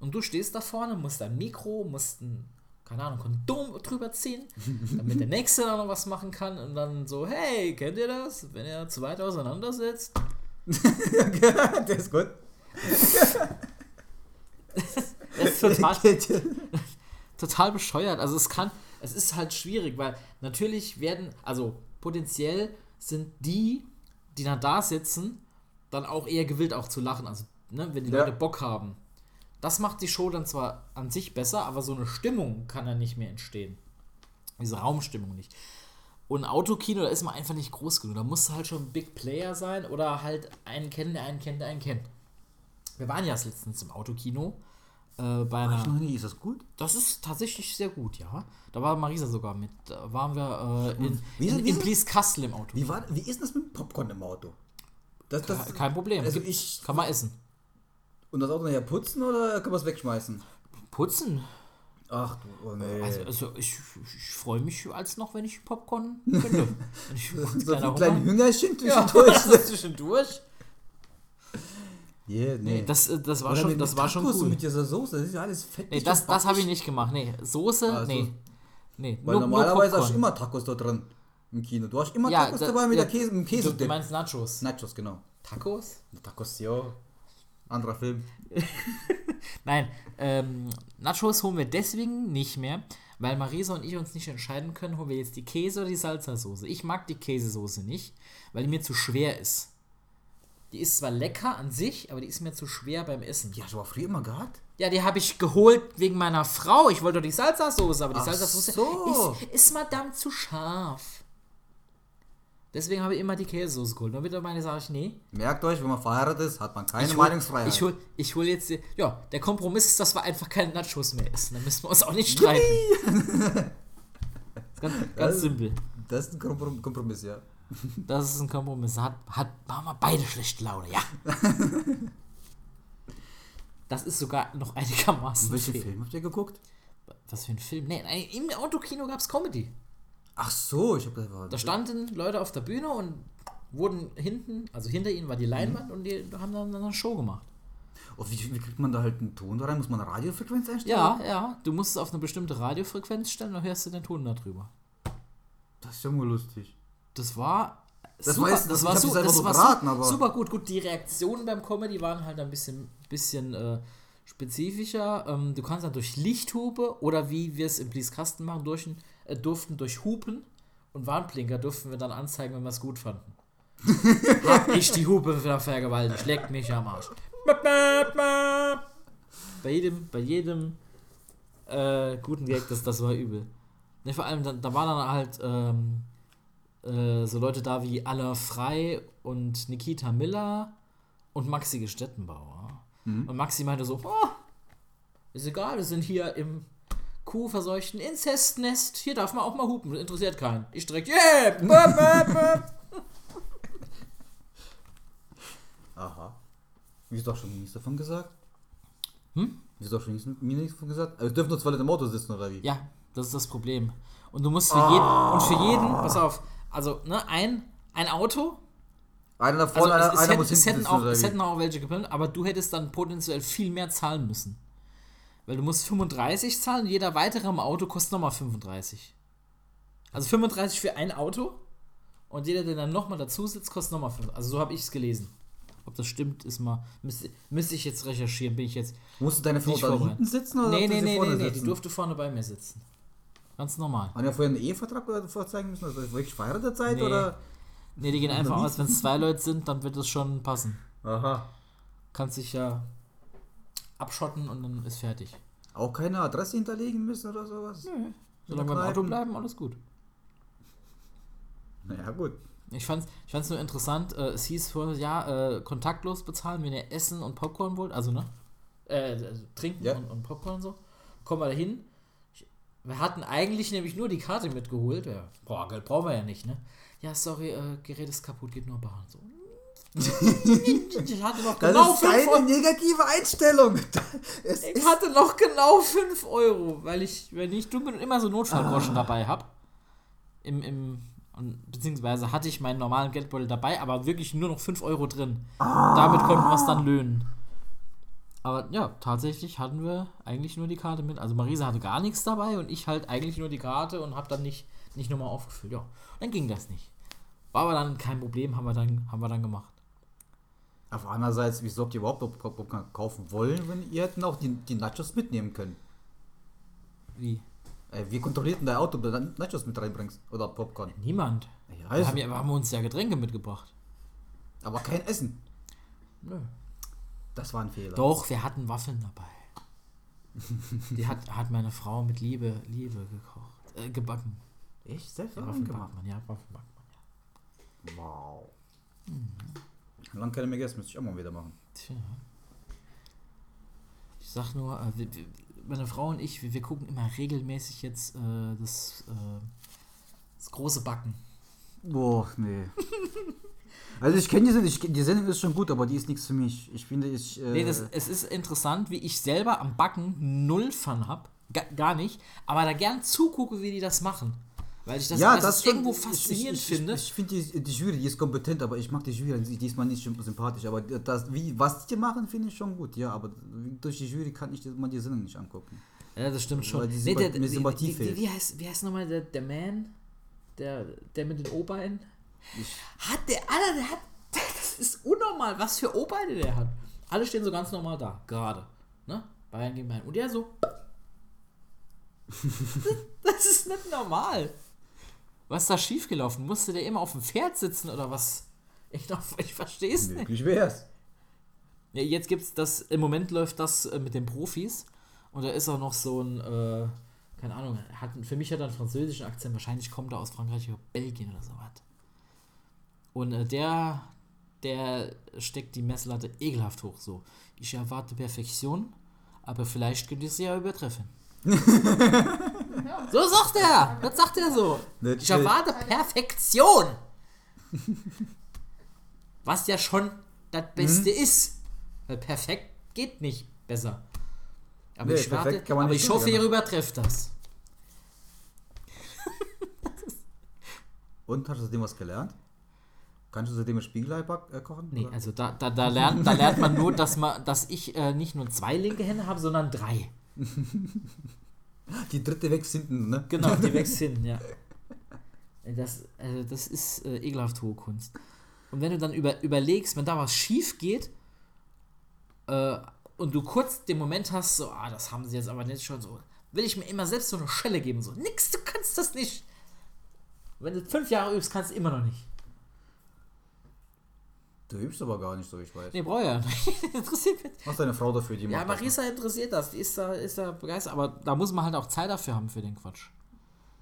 Und du stehst da vorne, musst ein Mikro, musst ein keine Ahnung, Kondom drüber ziehen, damit der Nächste dann noch was machen kann und dann so, hey, kennt ihr das? Wenn ihr zu weit auseinander sitzt. der ist gut. Das ist total, total bescheuert. Also es kann, es ist halt schwierig, weil natürlich werden, also potenziell sind die, die dann da sitzen, dann auch eher gewillt auch zu lachen. Also, ne, wenn die Ja. Leute Bock haben. Das macht die Show dann zwar an sich besser, aber so eine Stimmung kann dann nicht mehr entstehen. Diese Raumstimmung nicht. Und ein Autokino, da ist man einfach nicht groß genug. Da musst du halt schon ein Big Player sein oder halt einen kennen, der einen kennt, der einen kennt. Wir waren ja letztens im Autokino. Äh, bei einer, noch nie, ist das gut? das ist tatsächlich sehr gut, ja. Da war Marisa sogar mit. Da waren wir äh, in, Wie ist- in, wie in ist- Blieskastel im Auto. Wie, war, wie ist denn das mit Popcorn im Auto? Das, das, Ke- Kein Problem. Also ich. Kann man essen. Und das Auto nachher putzen oder kann man es wegschmeißen? Putzen. Ach du, oh nee. Also, also ich, ich freue mich als noch, wenn ich Popcorn könnte. Ich so ein kleines Hüngerchen ja, zwischendurch. zwischendurch. Yeah, nee. Das, äh, das war Oder schon, das war schon cool. mit dieser Soße, das ist ja alles fett. Nee, das, das habe ich nicht gemacht. Nee, Soße, Also, nee. Nee, Weil nur, normalerweise nur hast du immer Tacos da drin im Kino. Du hast immer Ja, Tacos da- dabei mit, ja, der Käse, mit dem Du, Käse. du meinst Nachos? Nachos, genau. Tacos? Tacos, ja. Anderer Film. Nein, ähm, Nachos holen wir deswegen nicht mehr, weil Marisa und ich uns nicht entscheiden können, holen wir jetzt die Käse oder die Salsa-Soße. Ich mag die Käsesoße nicht, weil die mir zu schwer ist. Die ist zwar lecker an sich, aber die ist mir zu schwer beim Essen. Die hast du aber früher immer gehabt? Ja, die habe ich geholt wegen meiner Frau. Ich wollte doch die Salsa-Soße, aber die Salsa-Soße so. ist, ist madame zu scharf. Deswegen habe ich immer die Käsesoße geholt. Und mittlerweile sage ich, nee. Merkt euch, wenn man verheiratet ist, hat man keine ich hol, Meinungsfreiheit. Ich hol, ich hol jetzt, die, ja, der Kompromiss ist, dass wir einfach keine Nachos mehr essen. Dann müssen wir uns auch nicht streiten. ganz, ganz Das- simpel. das ist ein Komprom- Kompromiss, ja. Das ist ein Kompromiss. Hat, hat, wir beide schlechte Laune, ja. Das ist sogar noch einigermaßen Welchen. Film habt ihr geguckt? Was für ein Film? Nee, nein, im Autokino gab es Comedy. Ach so, ich hab gedacht, war- Da standen Leute auf der Bühne und wurden hinten, also hinter ihnen war die Mhm. Leinwand und die haben dann eine Show gemacht. Oh, wie, wie kriegt man da halt einen Ton da rein? Muss man eine Radiofrequenz einstellen? Ja, ja, du musst es auf eine bestimmte Radiofrequenz stellen, dann hörst du den Ton darüber. Das ist ja mal lustig. Das war. Das super, weiß- das ich war, selber das war beraten, su aber- super gut. Gut, die Reaktionen beim Comedy waren halt ein bisschen, bisschen äh, spezifischer. Ähm, du kannst dann durch Lichthupe oder wie wir es im Blieskastel machen, durch, ein- durften durch Hupen und Warnblinker durften wir dann anzeigen, wenn wir es gut fanden. Hab ich die Hupe vergewaltigt, leckt mich am Arsch. Bei jedem, bei jedem äh, guten Gag, das, das war übel. Ne, vor allem, da, da waren dann halt ähm, äh, so Leute da wie Aller Frei und Nikita Miller und Maxi Gestettenbauer. Und Maxi meinte so, oh, ist egal, wir sind hier im kuhverseuchten Inzestnest, hier darf man auch mal hupen, das interessiert keinen. Ich direkt, yeah! Aha. Wie doch schon nichts davon gesagt? Hm? Wie doch schon nichts, mir nichts davon gesagt? Also, wir dürfen nur zwei Leute im Auto sitzen, oder wie? Ja, das ist das Problem. Und du musst für jeden, und für jeden, pass auf, also, ne, ein, ein Auto, Einer da also vorne, es, einer, es, einer hätten, muss es, hinten hätten sitzen, auch, es hätten auch welche geplant, aber du hättest dann potenziell viel mehr zahlen müssen. Weil du musst 35 zahlen und jeder weitere im Auto kostet nochmal 35. Also 35 für ein Auto und jeder, der dann nochmal dazu sitzt, kostet nochmal 5. Also so habe ich es gelesen. Ob das stimmt, ist mal. Müsste, müsste ich jetzt recherchieren, bin ich jetzt. Musst du deine Frau da hinten sitzen oder Nee, nee, nee, nee, nee, die durfte vorne bei mir sitzen. Ganz normal. Haben ja vorher einen Ehevertrag vorzeigen müssen, also wirklich verheiratet seid Nee. oder? Nee, die gehen einfach aus, wenn es zwei Leute sind, dann wird es schon passen. Aha. Kannst dich ja abschotten und dann ist fertig. Auch keine Adresse hinterlegen müssen oder sowas? Solange wir im Auto bleiben, alles gut. Naja, gut. Ich fand's, ich fand's nur interessant, äh, es hieß vorher, ja, äh, kontaktlos bezahlen, wenn ihr Essen und Popcorn wollt, also ne? Äh, also trinken Ja. und, und Popcorn und so. Kommen wir da hin. Wir hatten eigentlich nämlich nur die Karte mitgeholt. Ja, boah, Geld brauchen wir ja nicht, ne? Ja, sorry, äh, Gerät ist kaputt, geht nur Bahn. So. Ich hatte noch Das genau ist 5 keine Euro. negative Einstellung. Es Ich ist hatte noch genau 5 Euro, weil ich, wenn ich dumm bin und immer so Notfallgroschen dabei habe. Im, im, beziehungsweise hatte ich meinen normalen Geldbeutel dabei, aber wirklich nur noch 5 Euro drin. Damit konnten wir es dann löhnen. Aber ja, tatsächlich hatten wir eigentlich nur die Karte mit. Also Marisa hatte gar nichts dabei und ich halt eigentlich nur die Karte und habe dann nicht, nicht nochmal aufgefüllt. Ja, dann ging das nicht. War aber dann kein Problem, haben wir dann, haben wir dann gemacht. Auf andererseits, wieso habt ihr überhaupt Pop- Popcorn kaufen wollen, wenn ihr hätten auch die, die Nachos mitnehmen können? Wie? Äh, wie kontrolliert denn dein Auto, ob du dann Nachos mit reinbringst? Oder Popcorn? Niemand. Ja, Wir also, haben, ja, wir haben uns ja Getränke mitgebracht. aber kein Essen. Nö. Das war ein Fehler. Doch, wir hatten Waffeln dabei. Die hat, hat meine Frau mit Liebe, Liebe gekocht. Äh, gebacken. Ich selbst Waffeln Waffen backt gemacht. man, ja, Waffeln backt man, ja. Wow. Lang keine mehr gegessen, müsste ich auch mal wieder machen. Tja. Ich sag nur, äh, meine Frau und ich, wir, gucken immer regelmäßig jetzt äh, das, äh, das große Backen. Boah, nee. also ich kenne die Sendung, ich, die Sendung ist schon gut, aber die ist nichts für mich. Ich finde, ich... Äh, Nee, das, es ist interessant, wie ich selber am Backen null Fun hab. Ga, gar nicht. Aber da gern zugucke, wie die das machen. Weil ich das, ja, das schon- irgendwo faszinierend ich, ich, finde. Ich, ich finde die, die Jury, die ist kompetent, aber ich mag die Jury an sich diesmal nicht sympathisch. Aber das, wie, was die machen, finde ich schon gut, ja. Aber durch die Jury kann ich mal die Sendung nicht angucken. Ja, das stimmt schon. Weil die Nee, der, der, Sympathie fehlt. wie heißt, wie heißt nochmal der, der Man? Der, der mit den O-Beinen? Hat der, Alter, der hat, das ist unnormal, was für O-Beine der hat. Alle stehen so ganz normal da, gerade. Ne? Bayern gegen Bayern. Und der so. das ist nicht normal. Was ist da schiefgelaufen? Musste der immer auf dem Pferd sitzen oder was? Ich, ich verstehe es nicht. Möglich wär's. Ja, jetzt gibt's das, im Moment läuft das äh, mit den Profis und da ist auch noch so ein, äh, keine Ahnung, hat, für mich hat er einen französischen Akzent, wahrscheinlich kommt er aus Frankreich oder Belgien oder sowas. Und äh, der, der steckt die Messlatte ekelhaft hoch so. Ich erwarte Perfektion, aber vielleicht könnte ich sie ja übertreffen. so sagt er, das sagt er so. Nicht Ich erwarte Perfektion. Was ja schon das Beste ist. Weil perfekt geht nicht besser. Aber Nee, ich warte, aber ich hoffe, ihr machen. übertrefft das. Und hast du seitdem was gelernt? Kannst du seitdem ein Spiegelei äh, kochen? Nee, oder? also da, da, da, lernt, da lernt man nur, dass, man, dass ich äh, nicht nur zwei linke Hände habe, sondern drei. Die dritte wächst hinten, ne? Genau, die wächst hin, ja. Das, also das ist äh, ekelhaft hohe Kunst. Und wenn du dann über, überlegst, wenn da was schief geht äh, und du kurz den Moment hast, so, ah, das haben sie jetzt aber nicht schon so, will ich mir immer selbst so eine Schelle geben, so, nix, du kannst das nicht. Wenn du fünf Jahre übst, kannst du immer noch nicht. Du übst aber gar nicht so, ich weiß. Nee, brauch ja nicht. Interessiert mich. Was deine Frau dafür, die Ja, macht das Marisa interessiert das, die ist da, ist da begeistert, aber da muss man halt auch Zeit dafür haben für den Quatsch.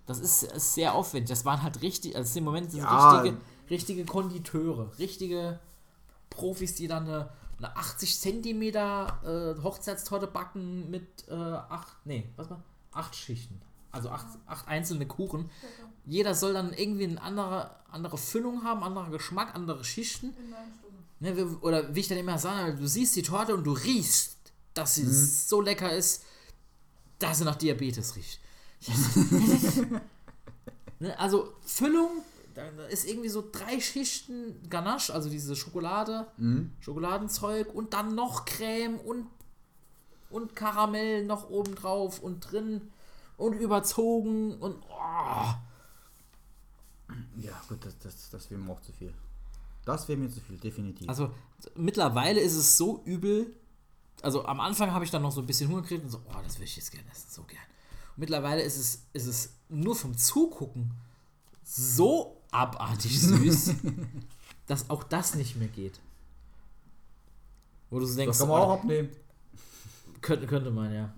Das ist, ist sehr aufwendig. Das waren halt richtig, also im Moment sind Ja. richtige, richtige Konditeure, richtige Profis, die dann eine, eine 80 Zentimeter äh, Hochzeitstorte backen mit äh, acht, nee, was war? Acht Schichten. Also acht, acht einzelne Kuchen. Jeder soll dann irgendwie eine andere, andere Füllung haben, anderer Geschmack, andere Schichten. Ne, oder wie ich dann immer sage, du siehst die Torte und du riechst, dass sie so lecker ist, dass sie nach Diabetes riecht. ne, also Füllung, da ist irgendwie so drei Schichten Ganache, also diese Schokolade, Schokoladenzeug und dann noch Creme und, und Karamell noch oben drauf und drin und überzogen und oh, Ja, gut, das, das, das wäre mir auch zu viel. Das wäre mir zu viel, definitiv. Also mittlerweile ist es so übel. Also am Anfang habe ich dann noch so ein bisschen Hunger gekriegt und so, oh, das will ich jetzt gerne essen, so gern. Und mittlerweile ist es, ist es nur vom Zugucken so abartig süß, dass auch das nicht mehr geht. Wo du so denkst, das kann man auch oh, abnehmen. könnte, könnte man, ja.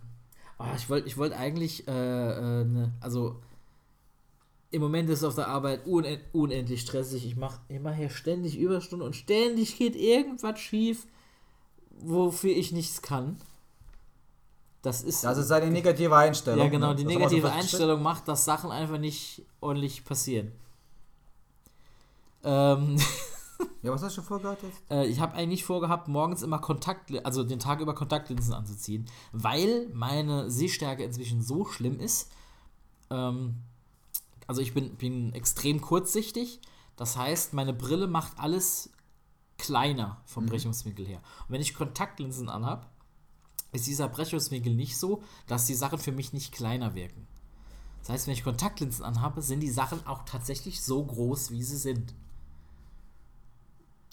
Ah, ich wollte ich wollt eigentlich, äh, äh, ne, also im Moment ist es auf der Arbeit unend, unendlich stressig. Ich mache ich mach hier ständig Überstunden und ständig geht irgendwas schief, wofür ich nichts kann. Das ist. Das ist eine negative Einstellung. ja, genau, ne? die Das negative. Einstellung macht, dass Sachen einfach nicht ordentlich passieren. Ähm. Ja, was hast du vorgehabt jetzt? Äh, ich habe eigentlich vorgehabt, morgens immer Kontakt, also den Tag über Kontaktlinsen anzuziehen, weil meine Sehstärke inzwischen so schlimm ist. Ähm, also ich bin, bin extrem kurzsichtig. Das heißt, meine Brille macht alles kleiner vom Brechungswinkel her. Und wenn ich Kontaktlinsen anhab, ist dieser Brechungswinkel nicht so, dass die Sachen für mich nicht kleiner wirken. Das heißt, wenn ich Kontaktlinsen anhabe, sind die Sachen auch tatsächlich so groß, wie sie sind.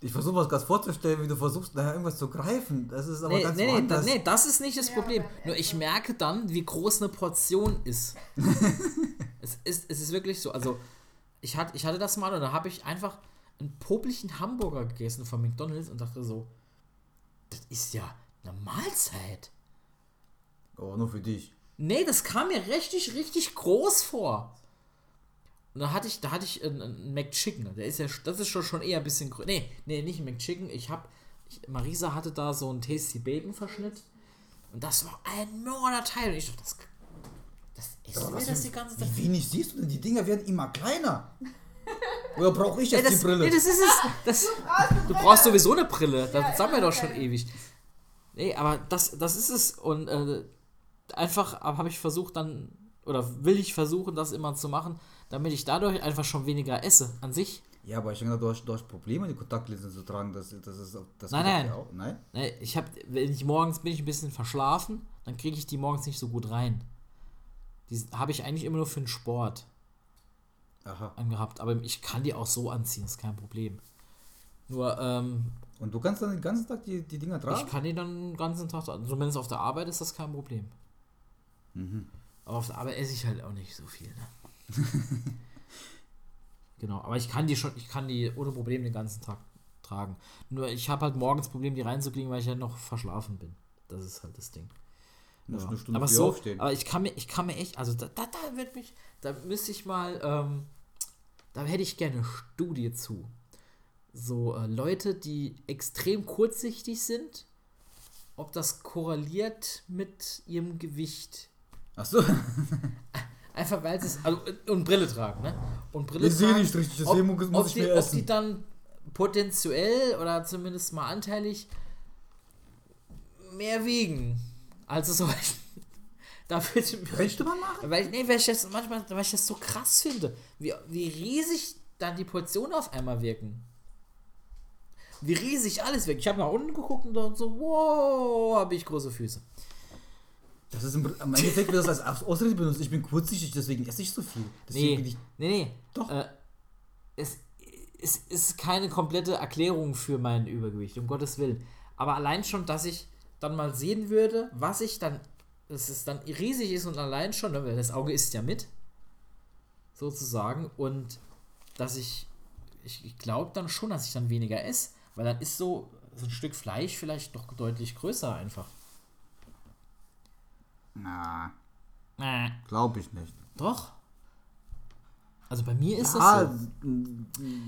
Ich versuche mir das gerade vorzustellen, wie du versuchst, nachher irgendwas zu greifen. Das ist aber Nee, ganz nee, nee, woanders. da, nee, das ist nicht das Ja, Problem. Nur ich merke dann, wie groß eine Portion ist. es, ist es ist wirklich so. Also, ich, hat, ich hatte das mal und da habe ich einfach einen popeligen Hamburger gegessen von McDonalds und dachte so, das ist ja eine Mahlzeit. Oh, nur für dich. Nee, das kam mir richtig, richtig groß vor. Und da hatte ich, da hatte ich einen, einen McChicken. Der ist ja, das ist schon, schon eher ein bisschen größer. Nee, nee, nicht ein McChicken. Ich hab, ich, Marisa hatte da so einen Tasty Bacon Verschnitt. Und das war ein Teil. Und ich dachte, das, das ist Aber mir was das die ganze Zeit. Wie wenig siehst du denn? Die Dinger werden immer kleiner. Oder brauche ich Nee, jetzt das, die Brille? nee, das ist es. Das, du brauchst sowieso eine Brille. Das Ja, sagen wir doch schon ewig. Nee, aber das, das ist es. Und äh, einfach habe ich versucht dann, oder will ich versuchen, das immer zu machen, damit ich dadurch einfach schon weniger esse an sich. ja, aber ich denke, du hast, du hast Probleme, die Kontaktlinsen zu tragen. Das, das ist, das Nein, nein. auch- Nein? Nee, ich habe, wenn ich morgens bin ich ein bisschen verschlafen, dann kriege ich die morgens nicht so gut rein. Die habe ich eigentlich immer nur für den Sport Aha. angehabt, aber ich kann die auch so anziehen, ist kein Problem. Nur, ähm, Und du kannst dann den ganzen Tag die, die Dinger tragen? Ich kann die dann den ganzen Tag, also zumindest auf der Arbeit ist das kein Problem. Mhm. Aber auf der Arbeit esse ich halt auch nicht so viel. Ne? genau, aber ich kann die schon, ich kann die ohne Problem den ganzen Tag tragen. Nur ich habe halt morgens Problem, die reinzukriegen, weil ich ja noch verschlafen bin. Das ist halt das Ding. Musst Ja. eine Stunde aber so, aufstehen. aber ich kann mir, ich kann mir echt, also da, da, da wird mich, da müsste ich mal, ähm, da hätte ich gerne eine Studie zu. So äh, Leute, die extrem kurzsichtig sind, ob das korreliert mit ihrem Gewicht. Ach so. Einfach weil sie es, also und Brille tragen, ne? Und Brille Ich sehe tragen, nicht richtig, ob, deswegen muss ob ich die, ob essen. die dann potenziell oder zumindest mal anteilig mehr wiegen als es sollten. Da würde ich du mal machen? weil, ich- nee, weil ich das manchmal, weil ich das so krass finde, wie, wie riesig dann die Portionen auf einmal wirken. Wie riesig alles wirkt. Ich habe nach unten geguckt und so, wow, habe ich große Füße. Das ist im, im Endeffekt wird das als Ausrede benutzt. Ich bin kurzsichtig, deswegen esse ich so viel. Deswegen bin Nee, ich, nee, nee. Doch. Äh, es, es ist keine komplette Erklärung für mein Übergewicht, um Gottes Willen. Aber allein schon, dass ich dann mal sehen würde, was ich dann, dass es dann riesig ist und allein schon, ne, weil das Auge isst ja mit, sozusagen, und dass ich, ich, ich glaube dann schon, dass ich dann weniger esse, weil dann ist so, so ein Stück Fleisch vielleicht doch deutlich größer einfach. Na, Äh, glaube ich nicht. doch. Also bei mir ist das ah, so.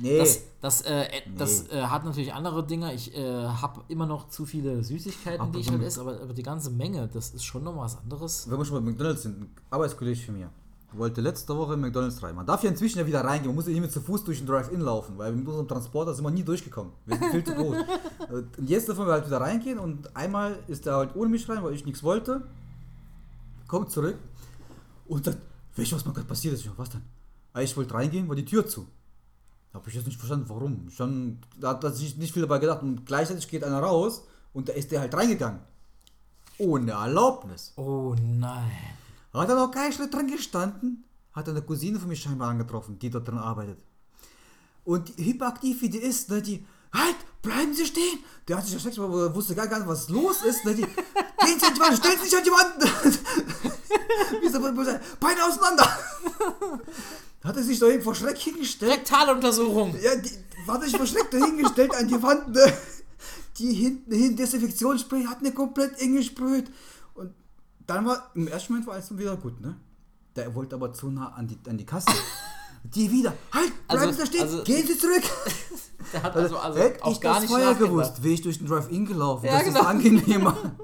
nee. Das, das, äh, äh, das äh, hat natürlich andere Dinge. Ich äh, habe immer noch zu viele Süßigkeiten, Aber die ich halt esse, aber, aber die ganze Menge, das ist schon noch was anderes. Wenn wir schon bei McDonalds sind, ein Arbeitskollege von mir wollte letzte Woche in McDonalds rein. Man darf ja inzwischen ja wieder reingehen, man muss ja nicht mehr zu Fuß durch den Drive-In laufen, weil mit unserem Transporter sind wir nie durchgekommen. Wir sind viel zu groß. und jetzt dürfen wir halt wieder reingehen und einmal ist er halt ohne mich rein, weil ich nichts wollte. Kommt zurück und sagt, weißt du, was mir gerade passiert ist? Was denn? Ah, Ich wollte reingehen, war die Tür zu. Habe ich jetzt nicht verstanden, warum. Schon, da hat sich nicht viel dabei gedacht und gleichzeitig geht einer raus und da ist der halt reingegangen. Ohne Erlaubnis. Oh nein. Hat er noch keinen Schritt dran gestanden, hat er eine Cousine von mir scheinbar angetroffen, die dort drin arbeitet. Und die, hyperaktiv wie die ist, ne, die, halt, bleiben Sie stehen! Der hat sich erschreckt, aber er wusste gar nicht, was los ist. Ne, die, gehen Sie an die Wand, stellen Sie sich an die Wand! wie so, Beine auseinander! hat er sich da eben vor Schreck hingestellt. Rektaluntersuchung. Ja, die, war sich vor Schreck da hingestellt an die Wand. Ne? Die hinten hin Desinfektionsspray hat mir komplett eng gesprüht. Und dann war, im ersten Moment war alles wieder gut, ne? Der wollte aber zu nah an die, an die Kasse. Die wieder, halt, bleiben Also- Sie da stehen, also- gehen Sie zurück. Der hat also, also Hätte auch ich gar das nicht vorher gewusst, wäre ich durch den Drive-In gelaufen. Ja, das genau. ist angenehmer.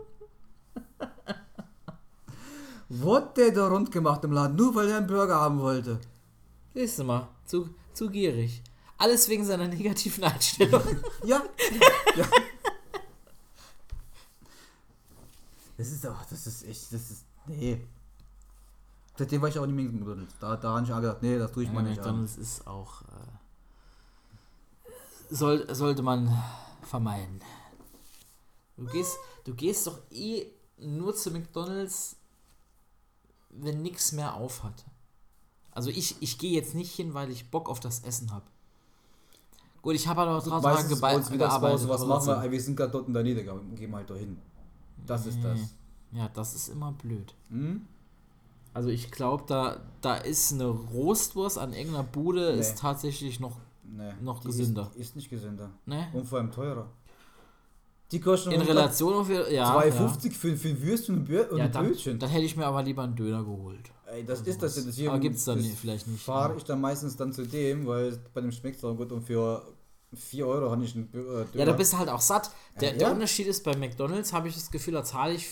Wurde der da rund gemacht im Laden, nur weil er einen Burger haben wollte. Siehst du mal, zu, zu gierig. Alles wegen seiner negativen Einstellung. Ja. ja. Das ist auch, das ist echt, das ist, nee. Seitdem war ich auch nicht mehr McDonalds. Da, da habe ich auch gedacht, nee, das tue ich Ja, mal nicht an. McDonalds ist auch. Äh, soll, sollte man vermeiden. Du gehst, du gehst doch eh nur zu McDonalds, wenn nichts mehr auf hat. Also ich, ich gehe jetzt nicht hin, weil ich Bock auf das Essen habe. Gut, ich habe aber auch drei Tage uns Mittagspause, was machen wir? Wir sind gerade dort in der Digga, gehen wir halt da hin. Das ist das. Ja, das ist immer blöd. Hm? Also ich glaube, da, da ist eine Roastwurst an irgendeiner Bude Nee. ist tatsächlich noch, Nee, Noch die gesünder. Ist, ist nicht gesünder. ne? Und vor allem teurer. Die kosten In Relation auf ja, ja. 2,50 für, für ein Würstchen und, Bö und Ja, dann, Brötchen. dann hätte ich mir aber lieber einen Döner geholt. Ey, das ist das. das hier, Aber gibt's dann nicht- vielleicht nicht, Fahre ja. ich dann meistens dann zu dem, weil bei dem schmeckt es auch gut und für 4 Euro habe ich einen Bö- äh, Döner. Ja, da bist du halt auch satt. Der, Ja, der ja. Unterschied ist, bei McDonalds habe ich das Gefühl, da zahle ich,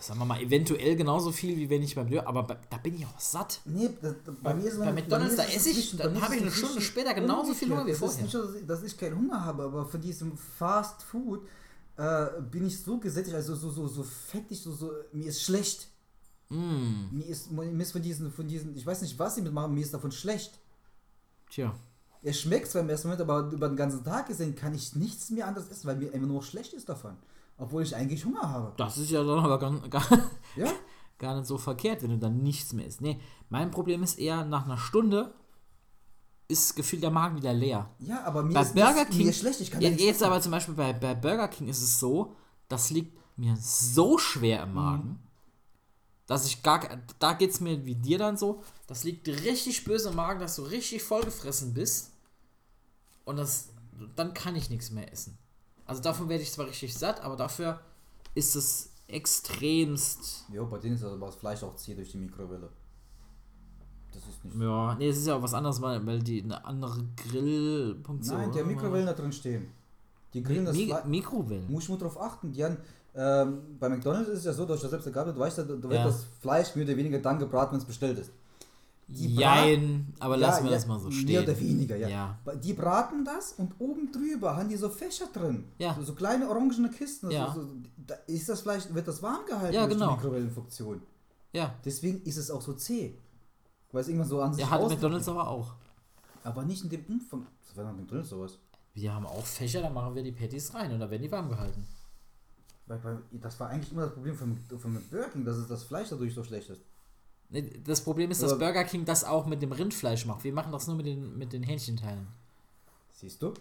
sagen wir mal, eventuell genauso viel, wie wenn ich beim Döner, aber bei, da bin ich auch satt. Nee, das, bei mir ist bei bei McDonald's, da esse es ich, dann bei habe ich eine Stunde später genauso viel Hunger wie vorher. Das ist nicht, dass ich keinen Hunger habe, aber von diesem Fast Food äh, bin ich so gesättigt, also so, so, so fettig, so, so, mir ist schlecht. Mm, Mir ist, mir ist von diesen, von diesen, ich weiß nicht, was sie mitmachen, mir ist davon schlecht. tja. Es schmeckt zwar im ersten Moment, aber über den ganzen Tag gesehen kann ich nichts mehr anderes essen, weil mir immer nur schlecht ist davon. Obwohl ich eigentlich Hunger habe. Das ist ja dann aber gar, gar, Ja? gar nicht so verkehrt, wenn du dann nichts mehr isst. Nee, mein Problem ist eher, nach einer Stunde ist gefühlt der Magen wieder leer. Ja, aber mir Bei ist, Burger King, mir schlecht, ich kann ja, jetzt aber zum Beispiel bei, bei Burger King ist es so, das liegt mir so schwer im Magen, dass ich gar, da geht es mir wie dir dann so, das liegt richtig böse im Magen, dass du richtig vollgefressen bist und das, dann kann ich nichts mehr essen. Also davon werde ich zwar richtig satt, aber dafür ist es extremst, Ja, bei denen ist aber das Fleisch auch zäh durch die Mikrowelle. Das ist nicht. ja, nee, es ist ja auch was anderes, weil, weil die eine andere Grillfunktion Nein, der oder? Mikrowellen da drin stehen. Die grillen das Mi Fleisch. Mikrowellen. Muss ich nur drauf achten. Die haben, ähm, bei McDonalds ist es ja so, dass ich das selbst gehabt du weißt ja, wird Ja. das Fleisch mehr oder weniger dann gebraten, wenn es bestellt ist. Die Jein, aber Ja, lassen wir ja, das mal so Mehr stehen. oder weniger, ja. Ja. Die braten das und oben drüber haben die so Fächer drin. Ja. So, so kleine orangene Kisten. Ja. So, da ist das Fleisch, wird das warm gehalten Ja, durch genau. die Mikrowellenfunktion. Ja, Deswegen ist es auch so zäh. Weil es irgendwann so an sich der hat. McDonalds aber auch. Aber nicht in dem Umfang. Was war McDonalds sowas? Wir haben auch Fächer, da machen wir die Patties rein und da werden die warm gehalten. Weil, weil, das war eigentlich immer das Problem von, von Burger King, dass es das Fleisch dadurch so schlecht ist. Das Problem ist, dass Aber- Burger King das auch mit dem Rindfleisch macht. Wir machen das nur mit den, mit den Hähnchenteilen. Siehst du?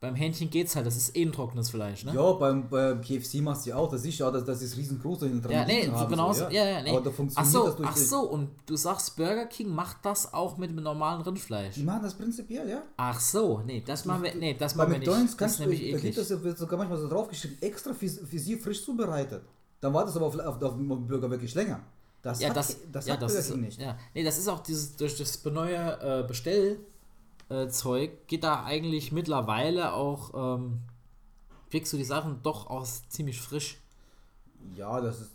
Beim Hähnchen geht's halt, das ist eh ein trockenes Fleisch, ne? Ja, beim, beim KFC machst du ja auch, das du auch, dass das ist riesengroß da hinten dran. Ja, nee, so haben, genauso. ja, ja, nee. Aber da ach funktioniert so, das durch ach so, und du sagst, Burger King macht das auch mit dem normalen Rindfleisch. Die machen das prinzipiell, ja. Ach so, nee, das machen wir, nee, das machen wir nicht. McDonalds Das kannst ist du, nämlich da eklig. gibt es ja wird sogar manchmal so draufgeschrieben, extra für, für sie frisch zubereitet. Dann war das aber auf, auf, auf dem Burger wirklich länger. Das Ja, hat, das, das ja, hat das ist, nicht. Ja. Nee, das ist auch dieses, durch das neue äh, Bestellzeug äh, geht da eigentlich mittlerweile auch, ähm, kriegst du die Sachen doch aus ziemlich frisch. Ja, das ist.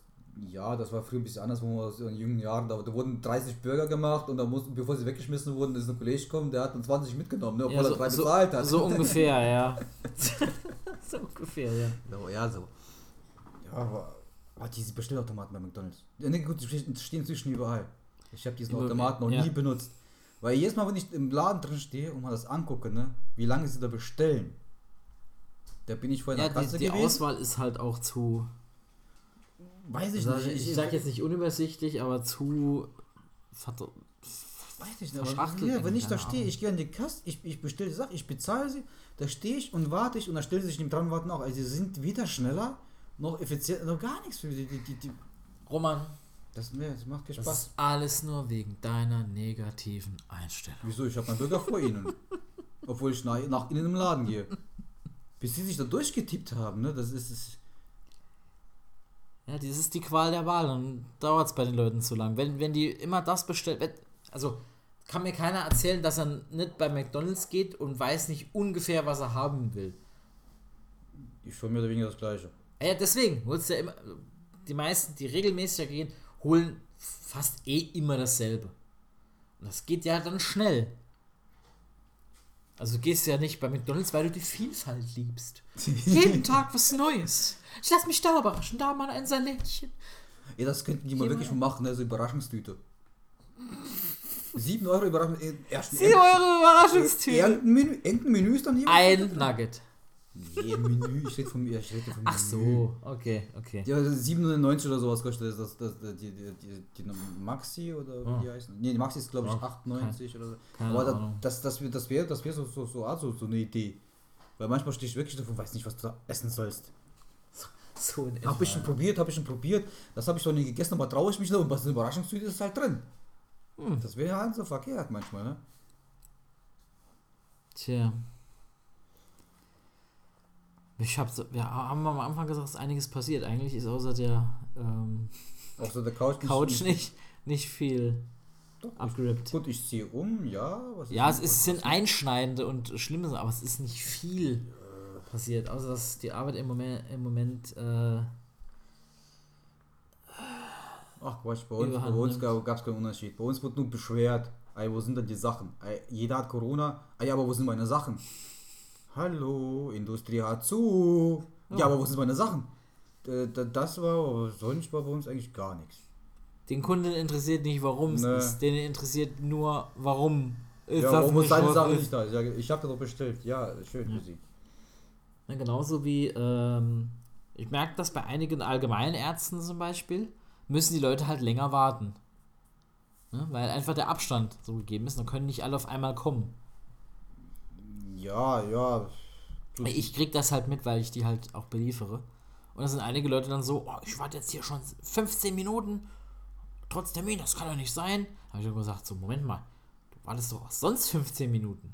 Ja, das war früher ein bisschen anders, wo wir aus in jungen Jahren, da, da wurden 30 Burger gemacht und da mussten, bevor sie weggeschmissen wurden, ist ein Kollege gekommen, der hat dann 20 mitgenommen, ne, obwohl Ja, er drei so, bezahlt so, hat. so ungefähr, ja. so ungefähr, ja. So, ja, so. Ja, aber, aber diese Bestellautomaten bei McDonalds. Ja, ne, gut, die stehen die inzwischen überall. Ich habe diesen Automaten noch ja. nie benutzt. Weil jedes Mal, wenn ich im Laden drin stehe und mal das angucke, ne, wie lange sie da bestellen, da bin ich vorher Ja, der die, Kasse die gewesen. Auswahl ist halt auch zu, Weiß ich also nicht. ich, sag jetzt nicht unübersichtlich, aber zu verd- Weiß ich nicht, aber ja, wenn ich da stehe, ich gehe an die Kasse, ich, ich bestelle die Sache, ich bezahle sie, da stehe ich und warte ich und da stellen sie sich dran und warten auch. Also sie sind weder schneller noch effizienter, noch gar nichts für die, die, die, die Roman, das, nee, das macht keinen das Spaß. ist alles nur wegen deiner negativen Einstellung. Wieso? Ich habe meinen Bürger vor ihnen. Obwohl ich nach, nach ihnen im Laden gehe. Bis sie sich da durchgetippt haben, ne? Das ist. ist Ja, das ist die Qual der Wahl. Dann dauert es bei den Leuten zu lang. Wenn, wenn die immer das bestellt, wenn- also kann mir keiner erzählen, dass er nicht bei McDonalds geht und weiß nicht ungefähr, was er haben will. ich schon mehr oder weniger das Gleiche. Ja, deswegen holst du ja immer, die meisten, die regelmäßig gehen, holen fast eh immer dasselbe. Und das geht ja dann schnell. Also du gehst ja nicht bei McDonalds, weil du die Vielfalt liebst. Jeden Tag was Neues. Ich lass mich da überraschen, da mal ein Salätchen. Ja, das könnten die mal Hier wirklich mal machen, ne? So Überraschungstüte. 7 Euro Überraschung. äh, Ersten 10 Euro Überraschungstüte. Irgendein Menü, irgendein Menü ist dann hier. Ein Nugget. Nee, im Menü, ich rede vom, ich rede vom Ach so, okay, okay. Ja, 790 oder sowas kostet das, das, das, das die, die, die, die Maxi oder wie Ah. die heißen. Nee, die Maxi ist glaube ich 98 oder so. keine Aber da, Ahnung. das, das, das wäre das wär so, so, so, also so eine Idee. Weil manchmal stehe ich wirklich davon und weiß nicht, was du da essen sollst. So in Hab ich schon probiert, hab ich schon probiert. Das habe ich doch nie gegessen, aber traue ich mich noch. Und was eine Überraschungstüte ist halt drin. Hm. Das wäre halt so verkehrt manchmal, ne? Tja. Ich hab so, wir haben am Anfang gesagt, es ist einiges passiert. Eigentlich ist außer der ähm, so der Couch. Couch nicht, nicht viel abgerippt. gut, ich ziehe um, ja. Was Ja, es ist, sind einschneidende und schlimme Sachen, aber es ist nicht viel passiert. Außer dass die Arbeit im Moment, im Moment äh, Ach Quatsch, bei uns, bei uns gab es keinen Unterschied. Bei uns wird nur beschwert. Ey, wo sind denn die Sachen? Ey, jeder hat Corona. Ey, aber wo sind meine Sachen? Hallo, Industrie hat zu. Ja, Ja. aber wo sind meine Sachen? Äh, da- Das war, aber sonst war bei uns eigentlich gar nichts. den Kunden interessiert nicht, warum es Nee. ist. Den interessiert nur, warum ist Ja, das nicht, was Sache nicht da? Ich, sage, ich habe das doch bestellt. Ja, schön Ja. für Sie. Ja, genauso wie, ähm, ich merke das bei einigen Allgemeinärzten zum Beispiel, müssen die Leute halt länger warten. Ne? Weil einfach der Abstand so gegeben ist, dann können nicht alle auf einmal kommen. Ja, ja. Ich krieg das halt mit, weil ich die halt auch beliefere. Und da sind einige Leute dann so, oh, ich warte jetzt hier schon 15 Minuten, trotz Termin, das kann doch nicht sein. Habe ich dann gesagt, so, Moment mal, du wartest doch auch sonst 15 Minuten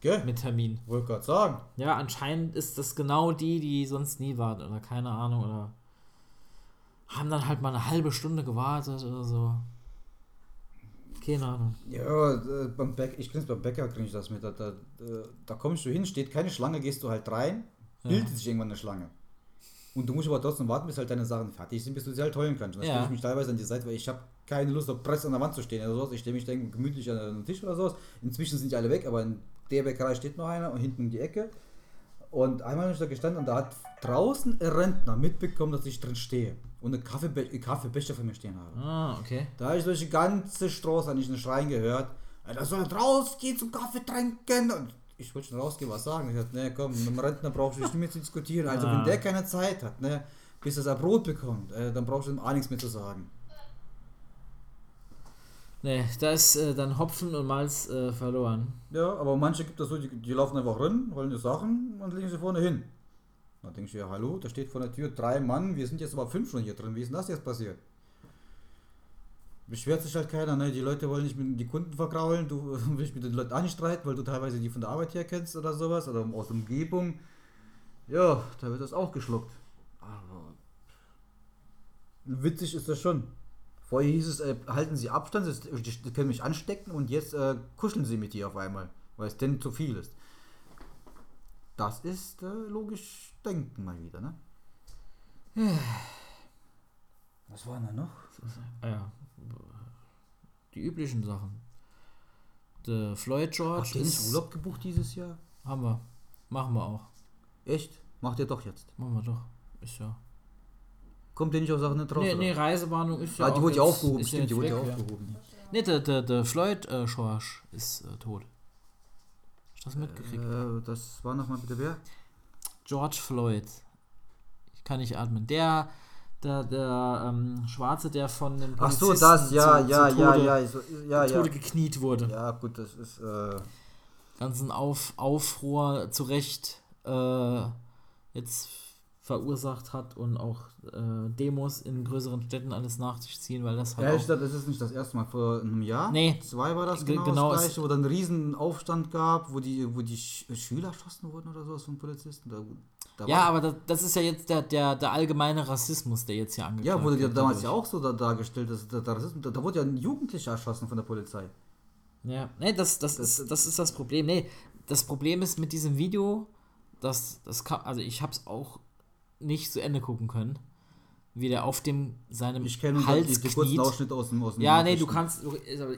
Gell? mit Termin. Wollte gerade sagen. Ja, anscheinend ist das genau die, die sonst nie warten oder keine Ahnung oder haben dann halt mal eine halbe Stunde gewartet oder so. Keine Ahnung. Ja, äh, beim Bäcker, ich kenn's beim Bäcker, kriege ich das mit. Da, da, äh, da kommst du hin, steht keine Schlange, gehst du halt rein, Ja. bildet sich irgendwann eine Schlange. Und du musst aber trotzdem warten, bis halt deine Sachen fertig sind, bis du sie halt holen kannst. Und dann Ja. ich mich teilweise an die Seite, weil ich habe keine Lust auf Press an der Wand zu stehen oder sowas. Ich stelle mich dann gemütlich an den Tisch oder sowas. Inzwischen sind die alle weg, aber in der Bäckerei steht noch einer und hinten um die Ecke. Und einmal habe ich da gestanden und da hat draußen ein Rentner mitbekommen, dass ich drin stehe und einen Kaffeebe Kaffeebecher vor mir stehen habe. Ah, okay. Da habe ich durch die ganze Straße an diesen Schreien gehört. Da soll rausgehen zum Kaffee trinken. Und ich wollte schon rausgehen, was sagen. Ich dachte, ne, komm, mit dem Rentner brauchst du nicht mehr zu diskutieren. Also, Ah. wenn der keine Zeit hat, ne, bis er sein Brot bekommt, äh, dann brauchst du ihm auch nichts mehr zu sagen. Nee, da ist äh, dann Hopfen und Malz äh, verloren. Ja, aber manche gibt es so, die, die laufen einfach rein, holen die Sachen und legen sie vorne hin. Dann denke ich, ja, hallo, da steht vor der Tür drei Mann, wir sind jetzt aber fünf schon hier drin. Wie ist denn das jetzt passiert? Beschwert sich halt keiner, ne? Die Leute wollen nicht mit die Kunden vergraulen, du willst mit den Leuten anstreiten, weil du teilweise die von der Arbeit her kennst oder sowas oder aus der Umgebung. Ja, da wird das auch geschluckt. Aber witzig ist das schon. Vorher hieß es, äh, halten Sie Abstand, das, die, die können mich anstecken und jetzt äh, kuscheln Sie mit dir auf einmal, weil es denn zu viel ist. Das ist äh, logisch denken mal wieder, ne? Was war denn da noch? Ah ja. Die üblichen Sachen. Der Floyd George Habt ihr nicht ist, Urlaub gebucht dieses Jahr? haben wir. Machen wir auch. Echt? Macht ihr doch jetzt. Machen wir doch. Ist ja. Kommt ihr nicht auf Sachen raus? Nee, nee, Reisewarnung ist ja ah, die auch wurde ja aufgehoben, ist ja stimmt, die wurde ja aufgehoben. Nee, der, der, der Floyd äh, George ist äh, tot. Hast du das mitgekriegt? Äh, das war nochmal bitte wer? George Floyd. Ich kann nicht atmen. Der, der, der ähm, Schwarze, der von den Ach so, das, ja, zu, ja, zu ja, Tode, ja, so, ja, zu ja. Tode gekniet wurde. Ja, gut, das ist, äh, Ganzen Auf, Aufruhr zu Recht äh, jetzt verursacht hat und auch äh, Demos in größeren Städten alles nach sich ziehen, weil das halt ja, ich glaube, das ist nicht das erste Mal vor einem Jahr. Nee. Zwei war das Ge- genau, genau, das es- gleiche, wo dann einen riesen Aufstand gab, wo die, wo die Sch Schüler erschossen wurden oder sowas von Polizisten. Da, da Ja, aber das, das ist ja jetzt der, der, der allgemeine Rassismus, der jetzt hier angeklagt Ja, wurde ja wird damals ja auch so da, dargestellt, dass der, der Rassismus, da, da wurde ja ein Jugendlicher erschossen von der Polizei. Ja, nee, das, das, ist, das ist das Problem. Nee, das Problem ist mit diesem Video, dass das kann, also ich hab's auch nicht zu Ende gucken können, wie der auf dem seinem Ich kenne Hals die, die kurzen kniet. Ausschnitte aus dem, aus dem Ja, nee, du kannst,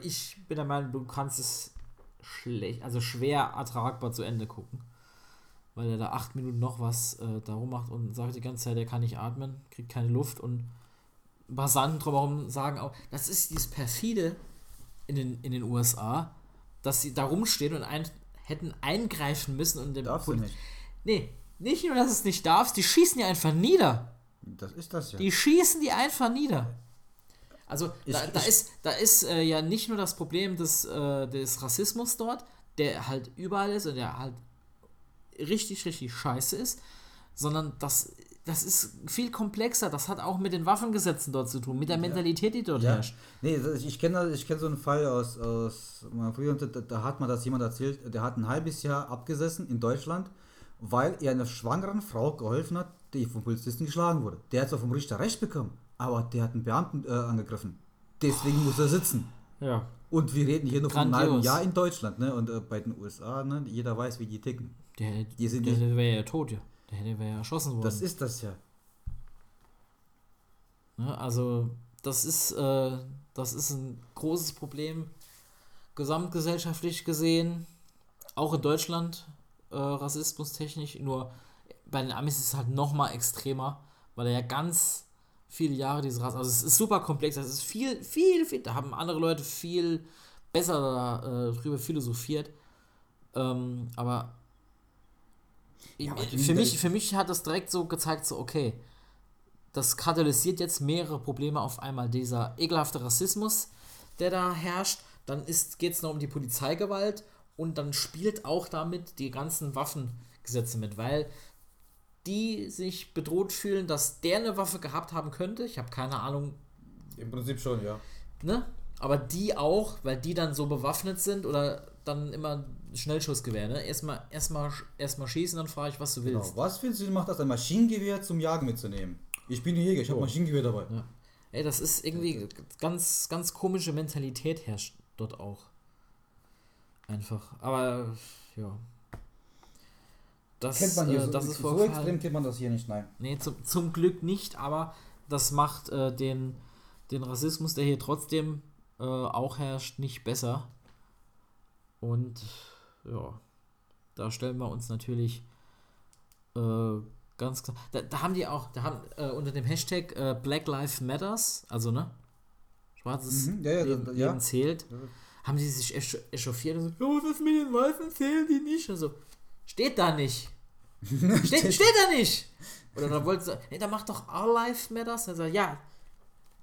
ich bin der Meinung, du kannst es schlecht, also schwer ertragbar zu Ende gucken. Weil er da acht Minuten noch was äh, darum macht und sagt die ganze Zeit, er kann nicht atmen, kriegt keine Luft und Passanten drumherum sagen auch, das ist dieses perfide in den, in den USA, dass sie da rumstehen und ein, hätten eingreifen müssen und dem Darfst du Poli- nicht. Nee, nicht nur, dass du es nicht darfst, die schießen die einfach nieder. Das ist das ja. Die schießen die einfach nieder. Also Ich- da, da ich- ist, da ist äh, ja nicht nur das Problem des, äh, des Rassismus dort, der halt überall ist und der halt richtig, richtig scheiße ist, sondern das, das ist viel komplexer. Das hat auch mit den Waffengesetzen dort zu tun, mit der Mentalität, die dort Ja. herrscht. Nee, ich kenne ich kenn so einen Fall aus, aus meiner früheren, da, da hat man das jemand erzählt, der hat ein halbes Jahr abgesessen in Deutschland, weil er einer schwangeren Frau geholfen hat, die vom Polizisten geschlagen wurde. Der hat zwar vom Richter Recht bekommen, aber der hat einen Beamten äh, angegriffen. Deswegen muss er sitzen. Ja. Und wir reden hier nur von einem halben. Jahr in Deutschland, ne? Und äh, bei den USA, ne? Jeder weiß, wie die ticken. Der, Die sind der, der wäre ja tot, ja. Der wäre ja erschossen worden. Das ist das ja. Ne? Also das ist, äh, das ist ein großes Problem, gesamtgesellschaftlich gesehen, auch in Deutschland, äh, rassismustechnisch, nur bei den Amis ist es halt noch mal extremer, weil er ja ganz viele Jahre diese Rasse, also es ist super komplex, das ist viel, viel, viel, da haben andere Leute viel besser äh, drüber philosophiert, ähm, aber Ja, aber für, mich, für mich hat das direkt so gezeigt, so okay, das katalysiert jetzt mehrere Probleme auf einmal. Dieser ekelhafte Rassismus, der da herrscht, dann geht es noch um die Polizeigewalt und dann spielt auch damit die ganzen Waffengesetze mit, weil die sich bedroht fühlen, dass der eine Waffe gehabt haben könnte. Ich habe keine Ahnung, Im Prinzip schon, ja. ne? Aber die auch, weil die dann so bewaffnet sind oder dann immer Schnellschussgewehr, ne? Erstmal, erstmal, erstmal schießen, dann frage ich, was du willst. Genau. Was findest du, macht das, ein Maschinengewehr zum Jagen mitzunehmen? Ich bin Jäger, ich habe Oh. Maschinengewehr dabei. Ja. Ey, das ist irgendwie ganz, ganz komische Mentalität herrscht dort auch. Einfach. Aber ja. Das, Kennt man hier äh, so, das ist so vorgefallen. extrem kennt man das hier nicht, nein. Nee, zum, zum Glück nicht, aber das macht äh, den, den Rassismus, der hier trotzdem äh, auch herrscht, nicht besser. Und ja, da stellen wir uns natürlich äh, ganz klar. Da, da haben die auch, da haben äh, unter dem Hashtag äh, Black Lives Matters, also ne? Schwarzes Mhm, ja, ja, Leben, ja. Leben zählt, haben die sich esch echauffiert und so, oh, was ist mit den Weißen zählen die nicht? Also, steht da nicht. Steht, steht da nicht! Oder dann wollte sie, nee, da macht doch All Lives Matters. Er sagt, ja,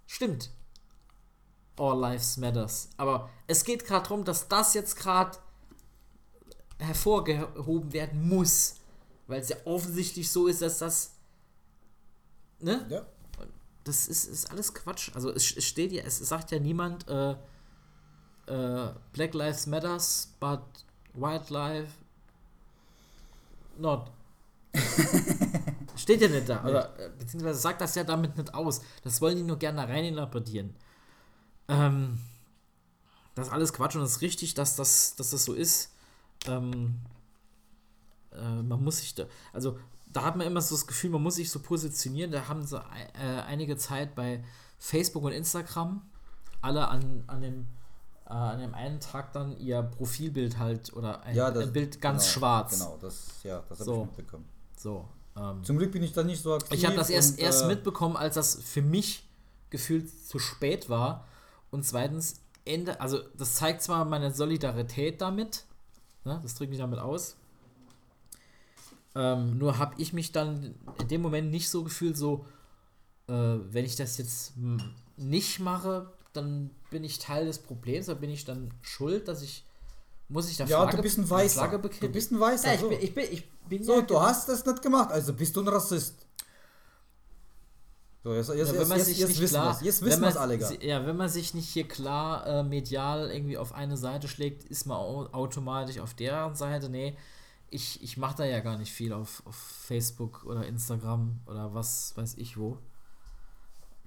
stimmt. All Lives Matters. Aber es geht gerade darum, dass das jetzt gerade hervorgehoben werden muss. Weil es ja offensichtlich so ist, dass das. Ne? Ja. Das ist, ist alles Quatsch. Also es, es steht ja, es sagt ja niemand, äh, äh, Black Lives Matters, but White Life not. steht ja nicht da. Oder, äh, beziehungsweise sagt das ja damit nicht aus. Das wollen die nur gerne rein interpretieren. Ähm, das ist alles Quatsch und es ist richtig, dass das, dass das so ist. Ähm, äh, man muss sich da, also da hat man immer so das Gefühl, man muss sich so positionieren. Da haben sie äh, einige Zeit bei Facebook und Instagram alle an, an, dem, äh, an dem einen Tag dann ihr Profilbild halt oder ein, Ja, das, ein Bild ganz genau, schwarz. Genau, das, ja, das habe So. ich mitbekommen. So. Ähm, Zum Glück bin ich da nicht so aktiv. ich habe das erst, und, erst äh, mitbekommen, als das für mich gefühlt zu spät war. Und zweitens, Ende, also das zeigt zwar meine Solidarität damit, ne, das drückt mich damit aus. Ähm, nur habe ich mich dann in dem Moment nicht so gefühlt, so, äh, wenn ich das jetzt nicht mache, dann bin ich Teil des Problems, dann bin ich dann schuld, dass ich, muss ich da Ja, Flagge, du bist ein Weißer. Du bist ein Weißer. Ja, ich so, bin, ich bin, ich bin so ja du hast das nicht gemacht, also bist du ein Rassist. So, jetzt, jetzt, Ja, wenn jetzt, man jetzt, sich jetzt nicht wissen klar. Jetzt wissen wir man es alle gar. Ja, wenn man sich nicht hier klar äh, medial irgendwie auf eine Seite schlägt, ist man au automatisch auf deren Seite. Nee, ich, ich mache da ja gar nicht viel auf, auf Facebook oder Instagram oder was weiß ich wo.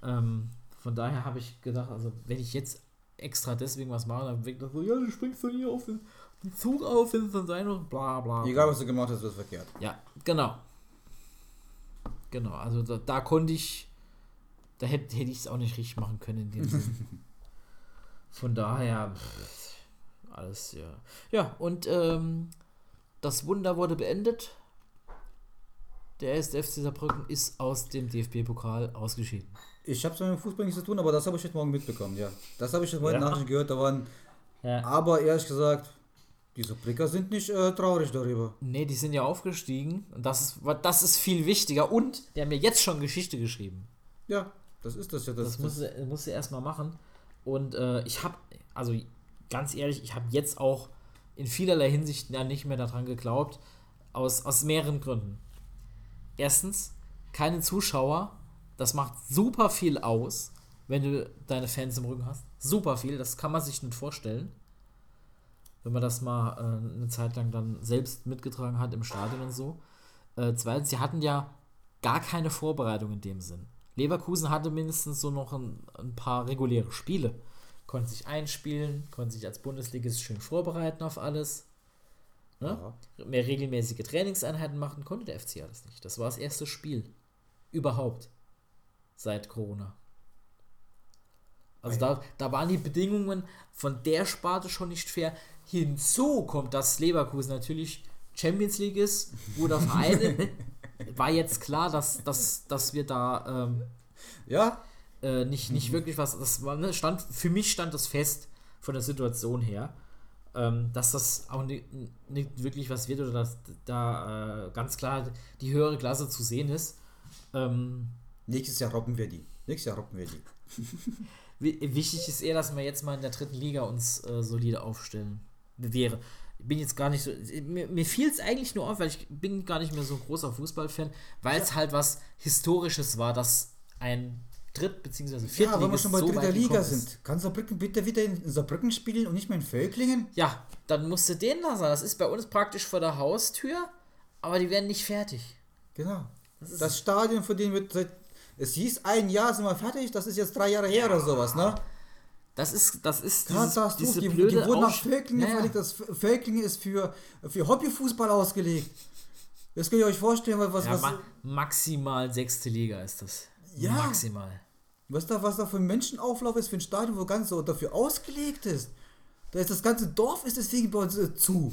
Ähm, von daher habe ich gedacht, also wenn ich jetzt extra deswegen was mache, dann wirkt das so, ja, du springst von hier auf den, den Zug auf, wenn es dann sein wird, bla bla. bla. Egal, was du gemacht hast, wird verkehrt. Ja, genau. Genau, also da, da konnte ich, da hätte hätte ich es auch nicht richtig machen können. Von daher, pff, alles, ja. Ja, und ähm, das Wunder wurde beendet. Der erste FC Saarbrücken ist aus dem DFB-Pokal ausgeschieden. Ich habe es mit dem Fußball nichts zu tun, aber das habe ich heute Morgen mitbekommen, ja. Das habe ich heute Ja. Nachricht gehört, da waren, Ja. aber ehrlich gesagt, Die Saarbrücker sind nicht äh, traurig darüber. Nee, die sind ja aufgestiegen. Und das ist, das ist viel wichtiger. Und die haben ja jetzt schon Geschichte geschrieben. Ja, das ist das ja. Das, Das muss sie, muss sie erstmal machen. Und äh, ich habe, also ganz ehrlich, ich habe jetzt auch in vielerlei Hinsicht ja nicht mehr daran geglaubt. Aus, aus mehreren Gründen. Erstens, keine Zuschauer. Das macht super viel aus, wenn du deine Fans im Rücken hast. Super viel. Das kann man sich nicht vorstellen. Wenn man das mal äh, eine Zeit lang dann selbst mitgetragen hat im Stadion und so. Äh, zweitens, sie hatten ja gar keine Vorbereitung in dem Sinn. Leverkusen hatte mindestens so noch ein, ein paar reguläre Spiele. Konnten sich einspielen, konnten sich als Bundesligist schön vorbereiten auf alles. Ne? Mehr regelmäßige Trainingseinheiten machen konnte der FC alles nicht. Das war das erste Spiel. Überhaupt. Seit Corona. Also da, da waren die Bedingungen von der Sparte schon nicht fair. Hinzu kommt, dass Leverkusen natürlich Champions League ist, guter Verein. war jetzt klar, dass, dass, dass wir da ähm, Ja, äh, nicht, nicht wirklich was. Das war, ne, stand, für mich stand das fest von der Situation her, ähm, dass das auch nicht, nicht wirklich was wird oder dass da äh, ganz klar die höhere Klasse zu sehen ist. Ähm, nächstes Jahr robben wir die. Nächstes Jahr robben wir die. wi- wichtig ist eher, dass wir jetzt mal in der dritten Liga uns äh, solide aufstellen. Wäre. Ich bin jetzt gar nicht so. Mir, mir fiel es eigentlich nur auf, weil ich bin gar nicht mehr so ein großer Fußballfan, weil es halt was Historisches war, dass ein Dritt- bzw. Ja, wenn wir Viertligist schon bei so dritter Liga sind, ist. kann Saarbrücken bitte wieder in Saarbrücken spielen und nicht mehr in Völklingen? Ja, dann musst du den lassen. Das ist bei uns praktisch vor der Haustür, aber die werden nicht fertig. Genau. Das Das, Stadion, von dem wird seit. Es hieß, ein Jahr sind wir fertig, das ist jetzt drei Jahre her oder sowas, ne? Das ist, das ist dieses, Katastrophe. diese Die, die blöde wurden nach Völklingen Ja, ja. verlegt. Das Völklingen ist für, für Hobbyfußball ausgelegt. Das könnt ihr euch vorstellen, was, Ja, was, ma maximal sechste Liga ist das. Ja. Maximal. was, da, was da für ein Menschenauflauf ist für ein Stadion, wo ganz so dafür ausgelegt ist. Da ist das ganze Dorf ist deswegen bei uns äh, zu.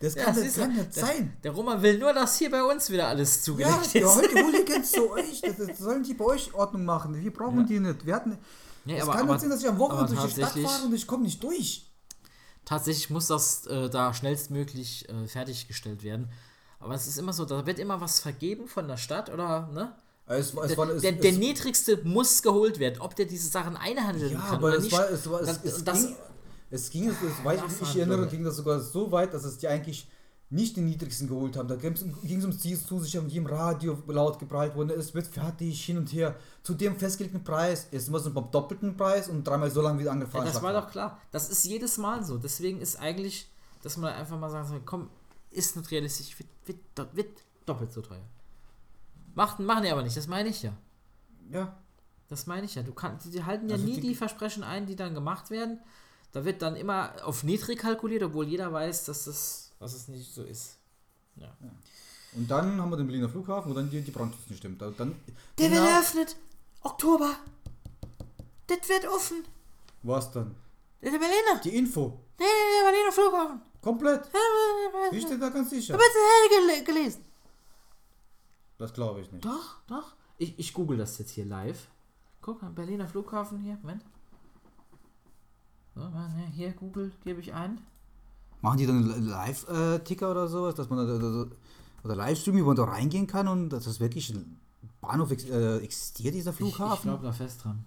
Das Ja, kann, das das kann ja- nicht der, sein. Der Roman will nur, dass hier bei uns wieder alles Ja, zugelegt die ist. heute Hooligans zu euch, das, das sollen die bei euch Ordnung machen. Wir brauchen Ja. die nicht. Wir hatten, Nee, es aber- kann aber- nicht sein, dass ich am Wochenende durch die Stadt fahre und ich komme nicht durch. Tatsächlich muss das äh, da schnellstmöglich äh, fertiggestellt werden. Aber es ist immer so, da wird immer was vergeben von der Stadt oder, ne? Es, es Der, war, es, der, der niedrigste muss geholt werden, ob der diese Sachen einhandeln ja, kann aber oder es nicht. war, es war, es, Das- es, das- ging, es ging, war, ich, ich Nachverhandlung. erinnere, ging das sogar so weit, dass es die eigentlich nicht den niedrigsten geholt haben. Da ging es ums Ziel zu sich, die im Radio laut geprallt wurden. Es wird fertig, hin und her. Zu dem festgelegten Preis ist immer so beim doppelten Preis und dreimal so lange wie Ja, angefahren das war doch klar. Das ist jedes Mal so. Deswegen ist eigentlich, dass man einfach mal sagen soll, komm, ist nicht realistisch, wird, wird, wird doppelt so teuer. Macht, machen die aber nicht, das meine ich ja. Ja, Das meine ich ja. Du kannst, die halten ja Also nie die- die Versprechen ein, die dann gemacht werden. Da wird dann immer auf niedrig kalkuliert, obwohl jeder weiß, dass das, dass es nicht so ist. Ja. Und dann haben wir den Berliner Flughafen, wo dann die, die Brandschutz nicht stimmt. Da- Dann, Der Genau. wird eröffnet. Oktober. Das wird offen. Was dann? Der Berliner. Die Info. Der, der Berliner Flughafen. Komplett. Ich Ich bin da ganz sicher. habe jetzt gele gelesen. Das glaube ich nicht. Doch, doch. Ich, ich google das jetzt hier live. Guck mal, Berliner Flughafen hier. Moment. So, ne, hier, Google, gebe ich ein. Machen die dann einen Live-Ticker oder sowas, dass man da, oder, oder Livestream, wo man da reingehen kann und dass das wirklich ein Bahnhof äh, existiert, dieser Ich, ich Flughafen? glaube da fest dran.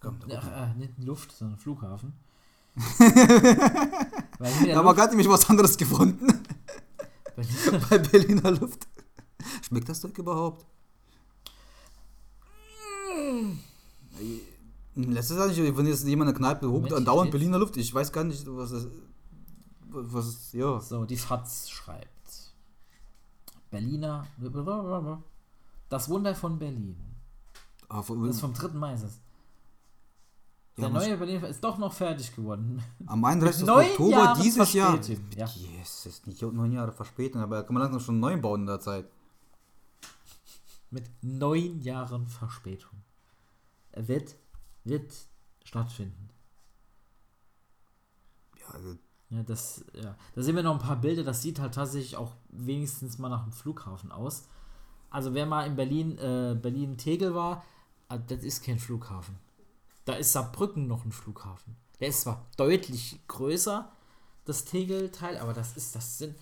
Komm, da Ja, äh, nicht Luft, sondern Flughafen. Weil hier wir. gerade nämlich was anderes gefunden bei Berliner Luft. Schmeckt das Zeug überhaupt? Letztes Jahr, nicht, wenn jetzt jemand in der Kneipe hupt, andauernd Berliner Luft, ich weiß gar nicht, was das. Was ist, ja. So, die Fratz schreibt. Berliner. Das Wunder von Berlin. Ah, von- Das ist vom 3. Mai. Ist. Der Ja, neue Berlin ist doch noch fertig geworden. Am 31. neun Oktober Jahren dieses Jahr. Ja. Yes, ist nicht neun Jahre Verspätung, aber kann man langsam schon neu bauen in der Zeit. Mit neun Jahren Verspätung. Er wird, wird stattfinden. Ja, also, Ja, das, ja. Da sehen wir noch ein paar Bilder, das sieht halt tatsächlich auch wenigstens mal nach einem Flughafen aus. Also wer mal in Berlin, äh, Berlin-Tegel war, äh, das ist kein Flughafen. Da ist Saarbrücken noch ein Flughafen. Der ist zwar deutlich größer, das Tegelteil, aber das ist, das sind,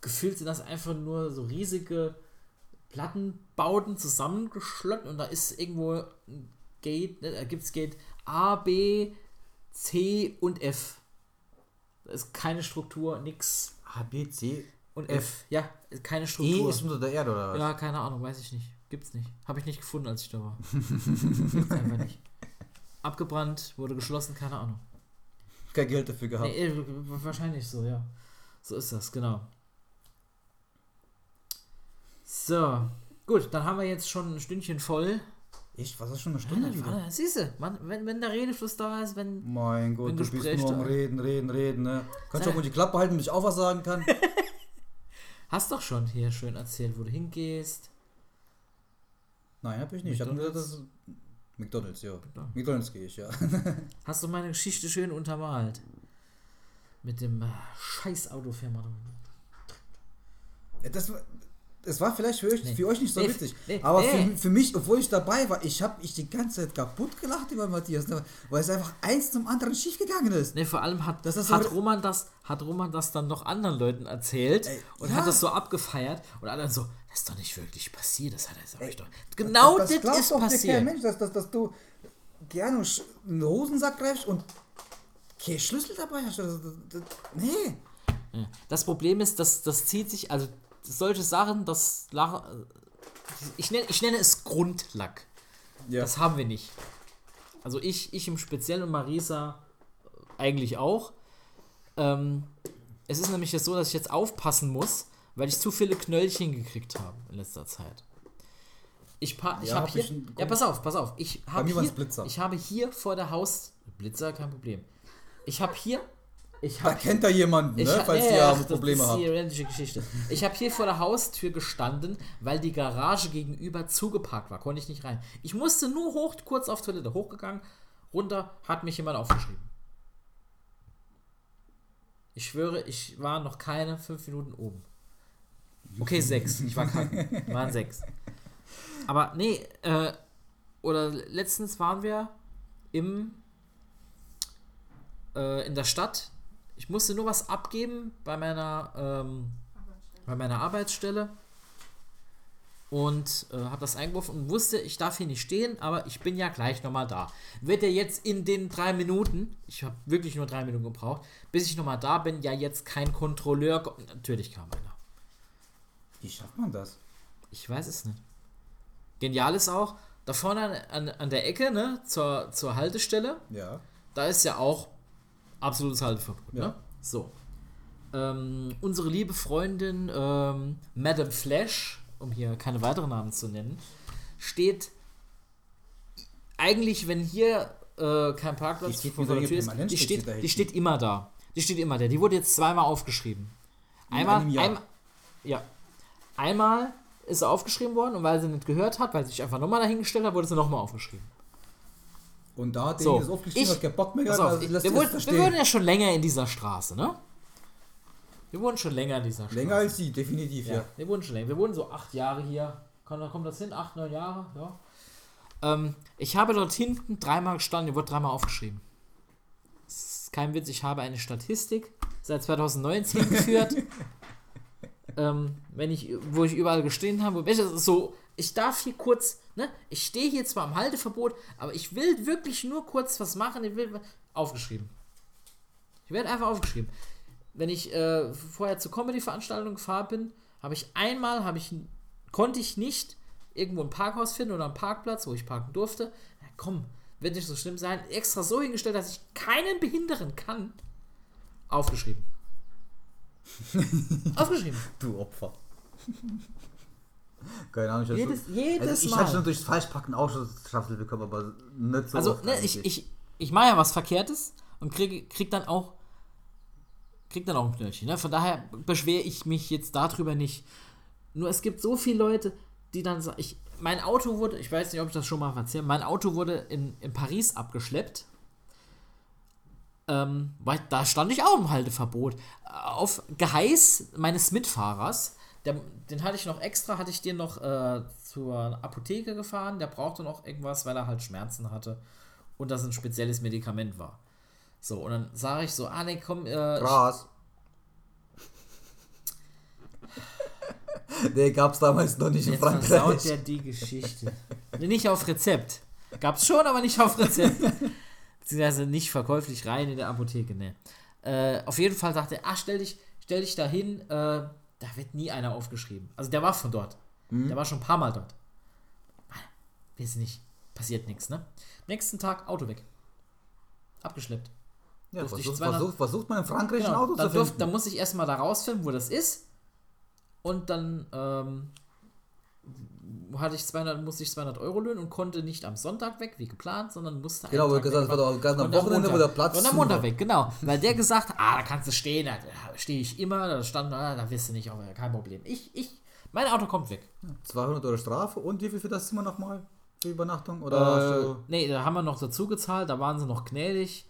gefühlt sind das einfach nur so riesige Plattenbauten zusammengeschlottet und da ist irgendwo ein Gate, ne, da gibt es Gate A, B, C und F. Da ist keine Struktur, nix. A, B, C. Und F, ja, keine E Struktur. ist unter der Erde, oder was? Ja, keine Ahnung, weiß ich nicht. Gibt's nicht. Habe ich nicht gefunden, als ich da war. Gibt's einfach nicht. Abgebrannt, wurde geschlossen, keine Ahnung. Kein Geld dafür gehabt. Nee, äh, wahrscheinlich so, ja. So ist das, genau. So, gut, dann haben wir jetzt schon ein Stündchen voll. Echt? Was ist schon eine Stunde wieder? Siehst du, man, wenn, wenn der Redefluss da ist, wenn. Mein Gott, Wenn du bist Gespräch nur am Reden, Reden, Reden, ne? Kannst du auch mal die Klappe halten, damit ich auch was sagen kann? Hast doch schon hier schön erzählt, wo du hingehst. Nein, hab ich nicht. Ich hab nur gesagt, McDonald's? das ist McDonalds, ja. McDonald's. McDonalds gehe ich, ja. Hast du meine Geschichte schön untermalt. Mit dem äh, scheiß Autofirma. Das war, das war vielleicht für euch, Nee. für euch nicht so Nee, witzig. nee, aber nee. Für, für mich, obwohl ich dabei war, ich habe ich die ganze Zeit kaputt gelacht über Matthias, ne? weil es einfach eins zum anderen schiefgegangen ist. Ne, vor allem hat, Das ist hat, so- Roman das, hat Roman das dann noch anderen Leuten erzählt Ey, und ja. hat das so abgefeiert und alle so, das ist doch nicht wirklich passiert, das hat er ich doch. Genau das, glaubt ist doch dir kein passiert. Mensch, dass, dass, dass du gerne sch- in den Hosensack greifst und kein Schlüssel dabei hast. Das, das, das, nee. Das Problem ist, dass das zieht sich, also solche Sachen, das ich nenne, ich nenne es Grundlack. Ja. Das haben wir nicht. Also ich, ich im Speziellen und Marisa eigentlich auch. Ähm, es ist nämlich jetzt so, dass ich jetzt aufpassen muss, weil ich zu viele Knöllchen gekriegt habe in letzter Zeit. Ich, pa ich Ja, habe hab hier. ja, pass auf, pass auf. Ich habe hier, ich habe hier vor der Haus. Blitzer, kein Problem. Ich habe hier. Ich Da habe kennt er jemanden, ich ne? hab- falls ja, ihr ja, ja, das Probleme ist habt. die identische Geschichte. Ich habe hier vor der Haustür gestanden, weil die Garage gegenüber zugeparkt war. Konnte ich nicht rein. Ich musste nur hoch, kurz auf Toilette hochgegangen, runter, hat mich jemand aufgeschrieben. Ich schwöre, ich war noch keine fünf Minuten oben. Okay, sechs. Ich war kacken. Waren sechs. Aber nee, äh, oder letztens waren wir im äh, in der Stadt. Ich musste nur was abgeben bei meiner ähm, bei meiner Arbeitsstelle und äh, habe das eingeworfen und wusste, ich darf hier nicht stehen, aber ich bin ja gleich nochmal da. Wird er jetzt in den drei Minuten, ich habe wirklich nur drei Minuten gebraucht, bis ich nochmal da bin, ja jetzt kein Kontrolleur, ko- natürlich kam einer. Wie schafft man das? Ich weiß es nicht. Genial ist auch, da vorne an, an der Ecke, ne, zur, zur Haltestelle, Ja. da ist ja auch absolutes Halteverbot. Ja. Ne? So. Ähm, unsere liebe Freundin ähm, Madame Flash, um hier keine weiteren Namen zu nennen, steht eigentlich, wenn hier äh, kein Die Parkplatz steht vor der Tür ist, die steht die steht immer da. Die steht immer da. Die wurde jetzt zweimal aufgeschrieben. Einmal, einmal, ja, einmal ist sie aufgeschrieben worden und weil sie nicht gehört hat, weil sie sich einfach nochmal dahingestellt hat, wurde sie nochmal aufgeschrieben. Und da hat So, derjenige das aufgeschrieben, ich- keinen Bock mehr gehabt, auf, also ich, wir, ihr wohnen, da wir wohnen ja schon länger in dieser Straße, ne? Wir wohnen schon länger in dieser Straße. Länger als sie, definitiv, ja. Ja, wir wohnen schon länger. Wir wohnen so acht Jahre hier. Kommt, kommt das hin? Acht, neun Jahre? Ja. Ähm, ich habe dort hinten dreimal gestanden, die wurde dreimal aufgeschrieben. Das ist kein Witz, ich habe eine Statistik seit 2019 geführt. ähm, wenn ich, wo ich überall gestehen habe, welches ist so, ich darf hier kurz, ne, ich stehe hier zwar im Halteverbot, aber ich will wirklich nur kurz was machen, ich will aufgeschrieben. Ich werde einfach aufgeschrieben. Wenn ich äh, vorher zur Comedy-Veranstaltung gefahren bin, habe ich einmal, habe ich, konnte ich nicht irgendwo ein Parkhaus finden oder einen Parkplatz, wo ich parken durfte. Ja, komm, wird nicht so schlimm sein. Extra so hingestellt, dass ich keinen behindern kann. Aufgeschrieben. Aufgeschrieben. Du Opfer. Keine Ahnung, ich Jedes, schon, jedes also ich Mal. habe schon durchs Falschpacken auch schon Strafzettel bekommen, aber nicht so Also, oft ne, ich, ich, ich mache ja was Verkehrtes und krieg, krieg dann auch krieg dann auch ein Knöllchen. Ne? Von daher beschwere ich mich jetzt darüber nicht. Nur es gibt so viele Leute, die dann sagen, ich, mein Auto wurde, ich weiß nicht, ob ich das schon mal erzählt, mein Auto wurde in, in Paris abgeschleppt. Ähm, weil da stand ich auch im Halteverbot. Auf Geheiß meines Mitfahrers, der, den hatte ich noch extra, hatte ich den noch äh, zur Apotheke gefahren. Der brauchte noch irgendwas, weil er halt Schmerzen hatte und das ein spezielles Medikament war. So, und dann sage ich so, ah nee, komm, äh, Gras. nee, gab's damals noch nicht in jetzt versaut Frankreich. der die Geschichte. Nee, nicht auf Rezept. Gab's schon, aber nicht auf Rezept. Beziehungsweise nicht verkäuflich rein in der Apotheke, ne. Äh, auf jeden Fall sagt er, ah, stell dich, stell dich da hin, äh, da wird nie einer aufgeschrieben. Also der war von dort. Der war schon ein paar Mal dort. Weiß nicht, passiert nichts, ne? Nächsten Tag Auto weg. Abgeschleppt. Ja, versucht, 200 versucht, versucht man in Frankreich ein Genau, Auto dann, zu finden. dann muss ich erstmal da rausfinden, wo das ist. Und dann ähm, hatte ich 200, musste ich 200 Euro löhnen und konnte nicht am Sonntag weg, wie geplant, sondern musste Genau, Tag gesagt, es war doch am Wochenende, wo Montag- der Platz Und am Montag weg, genau. Weil der gesagt hat, ah, da kannst du stehen, da stehe ich immer, da stand, ah, da wirst du nicht, aber kein Problem. Ich, ich, mein Auto kommt weg. 200 Euro Strafe und wie viel für das Zimmer nochmal? Für Übernachtung? Oder Äh, nee, da haben wir noch dazu gezahlt, da waren sie noch gnädig.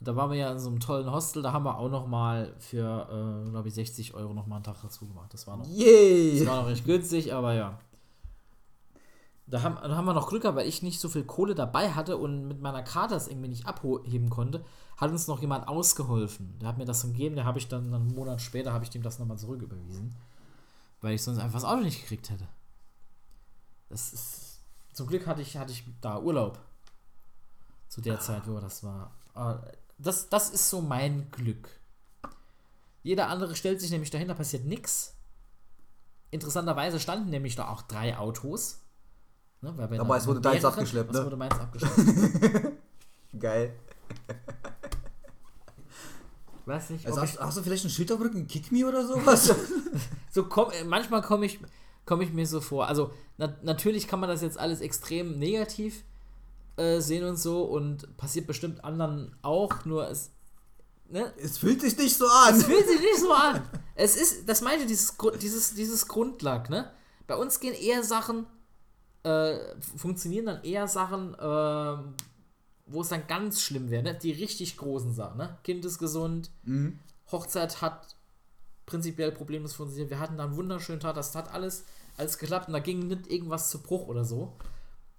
Da waren wir ja in so einem tollen Hostel, da haben wir auch noch mal für, äh, glaube ich, 60 Euro noch mal einen Tag dazu gemacht. Das war noch, Yay! das war noch recht günstig, aber ja. Da haben, da haben wir noch Glück weil ich nicht so viel Kohle dabei hatte und mit meiner Karte das irgendwie nicht abheben konnte, hat uns noch jemand ausgeholfen. Der hat mir das gegeben, der habe ich dann einen Monat später, habe ich dem das nochmal zurücküberwiesen. Weil ich sonst einfach das Auto nicht gekriegt hätte. Das ist, zum Glück hatte ich, hatte ich da Urlaub. Zu der Zeit, wo das war. Aber Das, das ist so mein Glück. Jeder andere stellt sich nämlich dahin, da passiert nichts. Interessanterweise standen nämlich da auch drei Autos. Ne, Aber es wurde deins abgeschleppt, Es ne? wurde meins abgeschleppt. Geil. Weiß nicht, Also hast, hast du vielleicht einen Schild auf Rücken, Kick Me oder sowas? so komm, äh, manchmal komme ich, komm ich mir so vor. Also na, natürlich kann man das jetzt alles extrem negativ äh, sehen und so und passiert bestimmt anderen auch, nur es, ne, es fühlt sich nicht so an. Es fühlt sich nicht so an. Es ist, das meinte dieses, dieses, dieses Grundlag, ne? Bei uns gehen eher Sachen, äh, funktionieren dann eher Sachen, äh, wo es dann ganz schlimm wäre, ne? Die richtig großen Sachen, ne? Kind ist gesund, Mhm. Hochzeit hat prinzipiell problemlos funktioniert. Wir hatten da einen wunderschönen Tag, das hat alles, alles geklappt und da ging nicht irgendwas zu Bruch oder so.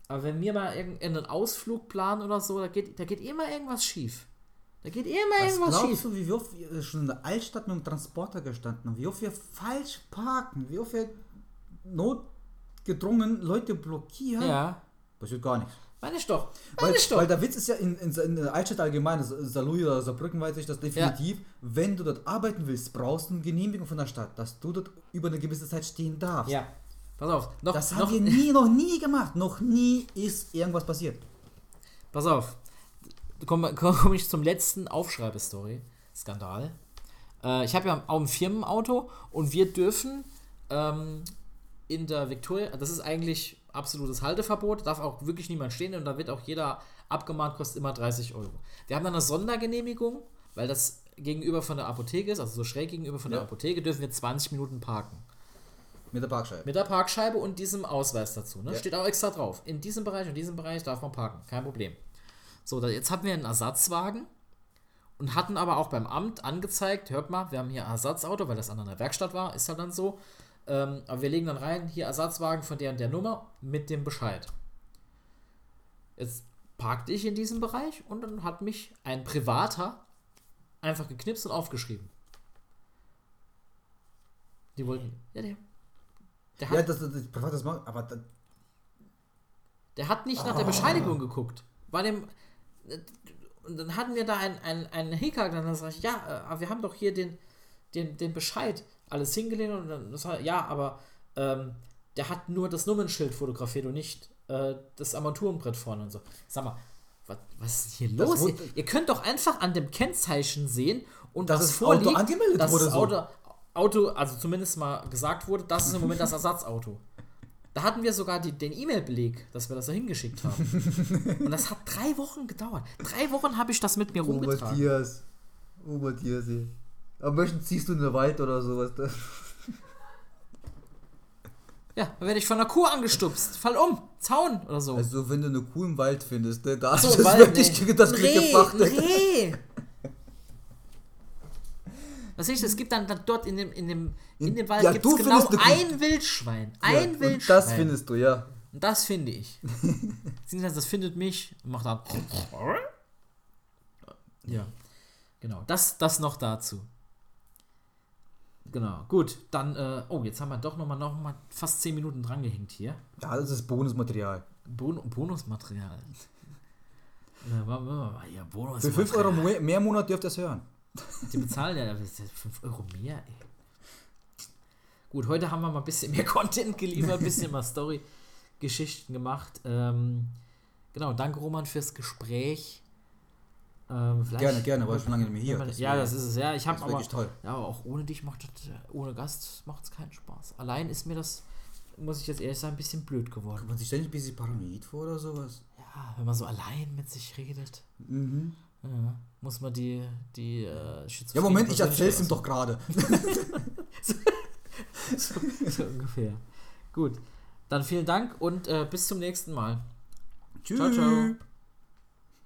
Aber wenn wir mal irgendeinen Ausflug planen oder so, da geht, da geht immer irgendwas schief. Da geht immer Was irgendwas glaubst schief. du, wie oft wir schon in der Altstadt mit dem Transporter gestanden haben? Wie oft wir falsch parken? Wie oft wir notgedrungen Leute blockieren? Ja. Passiert gar nichts. Meine ich doch. Weil, Meine ich doch. weil der Witz ist ja in, in, in der Altstadt allgemein, also Saarlouis oder Saarbrücken weiß ich das definitiv, wenn du dort arbeiten willst, brauchst du eine Genehmigung von der Stadt, dass du dort über eine gewisse Zeit stehen darfst. ja. Pass auf. Noch, Das haben noch, wir nie, noch nie gemacht. Noch nie ist irgendwas passiert. Pass auf. Komme komm, komm ich zum letzten Aufschreibestory. Skandal. Äh, ich habe ja auch ein Firmenauto und wir dürfen ähm, in der Victoria, das ist eigentlich absolutes Halteverbot, darf auch wirklich niemand stehen und da wird auch jeder abgemahnt, kostet immer 30 Euro. Wir haben dann eine Sondergenehmigung, weil das gegenüber von der Apotheke ist, also so schräg gegenüber von Ja. der Apotheke, dürfen wir 20 Minuten parken. Mit der Parkscheibe. Mit der Parkscheibe und diesem Ausweis dazu. Ne? Ja. Steht auch extra drauf. In diesem Bereich und diesem Bereich darf man parken. Kein Problem. So, jetzt hatten wir einen Ersatzwagen und hatten aber auch beim Amt angezeigt, hört mal, wir haben hier ein Ersatzauto, weil das an einer Werkstatt war, ist halt dann so. Ähm, aber wir legen dann rein, hier Ersatzwagen von der und der Nummer mit dem Bescheid. Jetzt parkte ich in diesem Bereich und dann hat mich ein Privater einfach geknipst und aufgeschrieben. Die wollten. Ja, der. Der hat Ja, das, das, das privat das machen, aber das, Der hat nicht nach der Bescheinigung geguckt. War dem. Und dann hatten wir da einen ein Hickhack, dann sag ich, ja, äh, aber wir haben doch hier den, den, den Bescheid alles hingelegt und dann das war, ja, aber ähm, der hat nur das Nummernschild fotografiert und nicht äh, das Armaturenbrett vorne und so. Sag mal, was, was ist hier Das los? ihr, ihr könnt doch einfach an dem Kennzeichen sehen und was das vorliegt, Auto angemeldet dass wurde das so. Auto, Auto, also zumindest mal gesagt wurde, das ist im Moment das Ersatzauto. Da hatten wir sogar die, den E-Mail-Beleg, dass wir das da hingeschickt haben. Und das hat drei Wochen gedauert. Drei Wochen habe ich das mit mir oh rumgetragen. Matthias. Oh Matthias, ey. Am besten ziehst du in den Wald oder sowas. Ja, dann werde ich von einer Kuh angestupst. Fall um, Zaun oder so. Also wenn du eine Kuh im Wald findest, ne, da so, hast du wirklich nee. das Glück gebracht. ne? Reh. Was ich, es gibt dann, dann dort in dem, in dem, in dem Wald Ja, gibt du es genau ein Wildschwein. Ja, Ein und Wildschwein. Das findest du, ja. Und das finde ich. Beziehungsweise das findet mich und macht dann. Ja. Genau, das, das noch dazu. Genau, gut, dann, äh, oh, jetzt haben wir doch nochmal noch mal fast 10 Minuten drangehängt hier. Ja, das ist Bonusmaterial. Bon Bonusmaterial. Ja, mal, ja, Für Bonusmaterial. 5 Euro mehr, mehr Monat dürft ihr es hören. Die bezahlen ja 5 Euro mehr, ey. Gut, heute haben wir mal ein bisschen mehr Content geliefert, ein bisschen mal Story-Geschichten gemacht. Ähm, genau, danke Roman fürs Gespräch. Ähm, Gerne, gerne, war schon lange nicht mehr hier. Man- ja, das ist es. Ja, ich habe aber. toll. Ja, aber auch ohne dich macht das, ohne Gast macht es keinen Spaß. Allein ist mir das, muss ich jetzt ehrlich sagen, ein bisschen blöd geworden. Kommt man sich ständig ein bisschen paranoid vor oder sowas? Ja, wenn man so allein mit sich redet, Mhm. ja, muss man die, die äh, Ja, Moment, ich erzähl's ihm doch gerade. aus- so ungefähr. Gut, dann vielen Dank und äh, bis zum nächsten Mal. Tschüss. Ciao, ciao.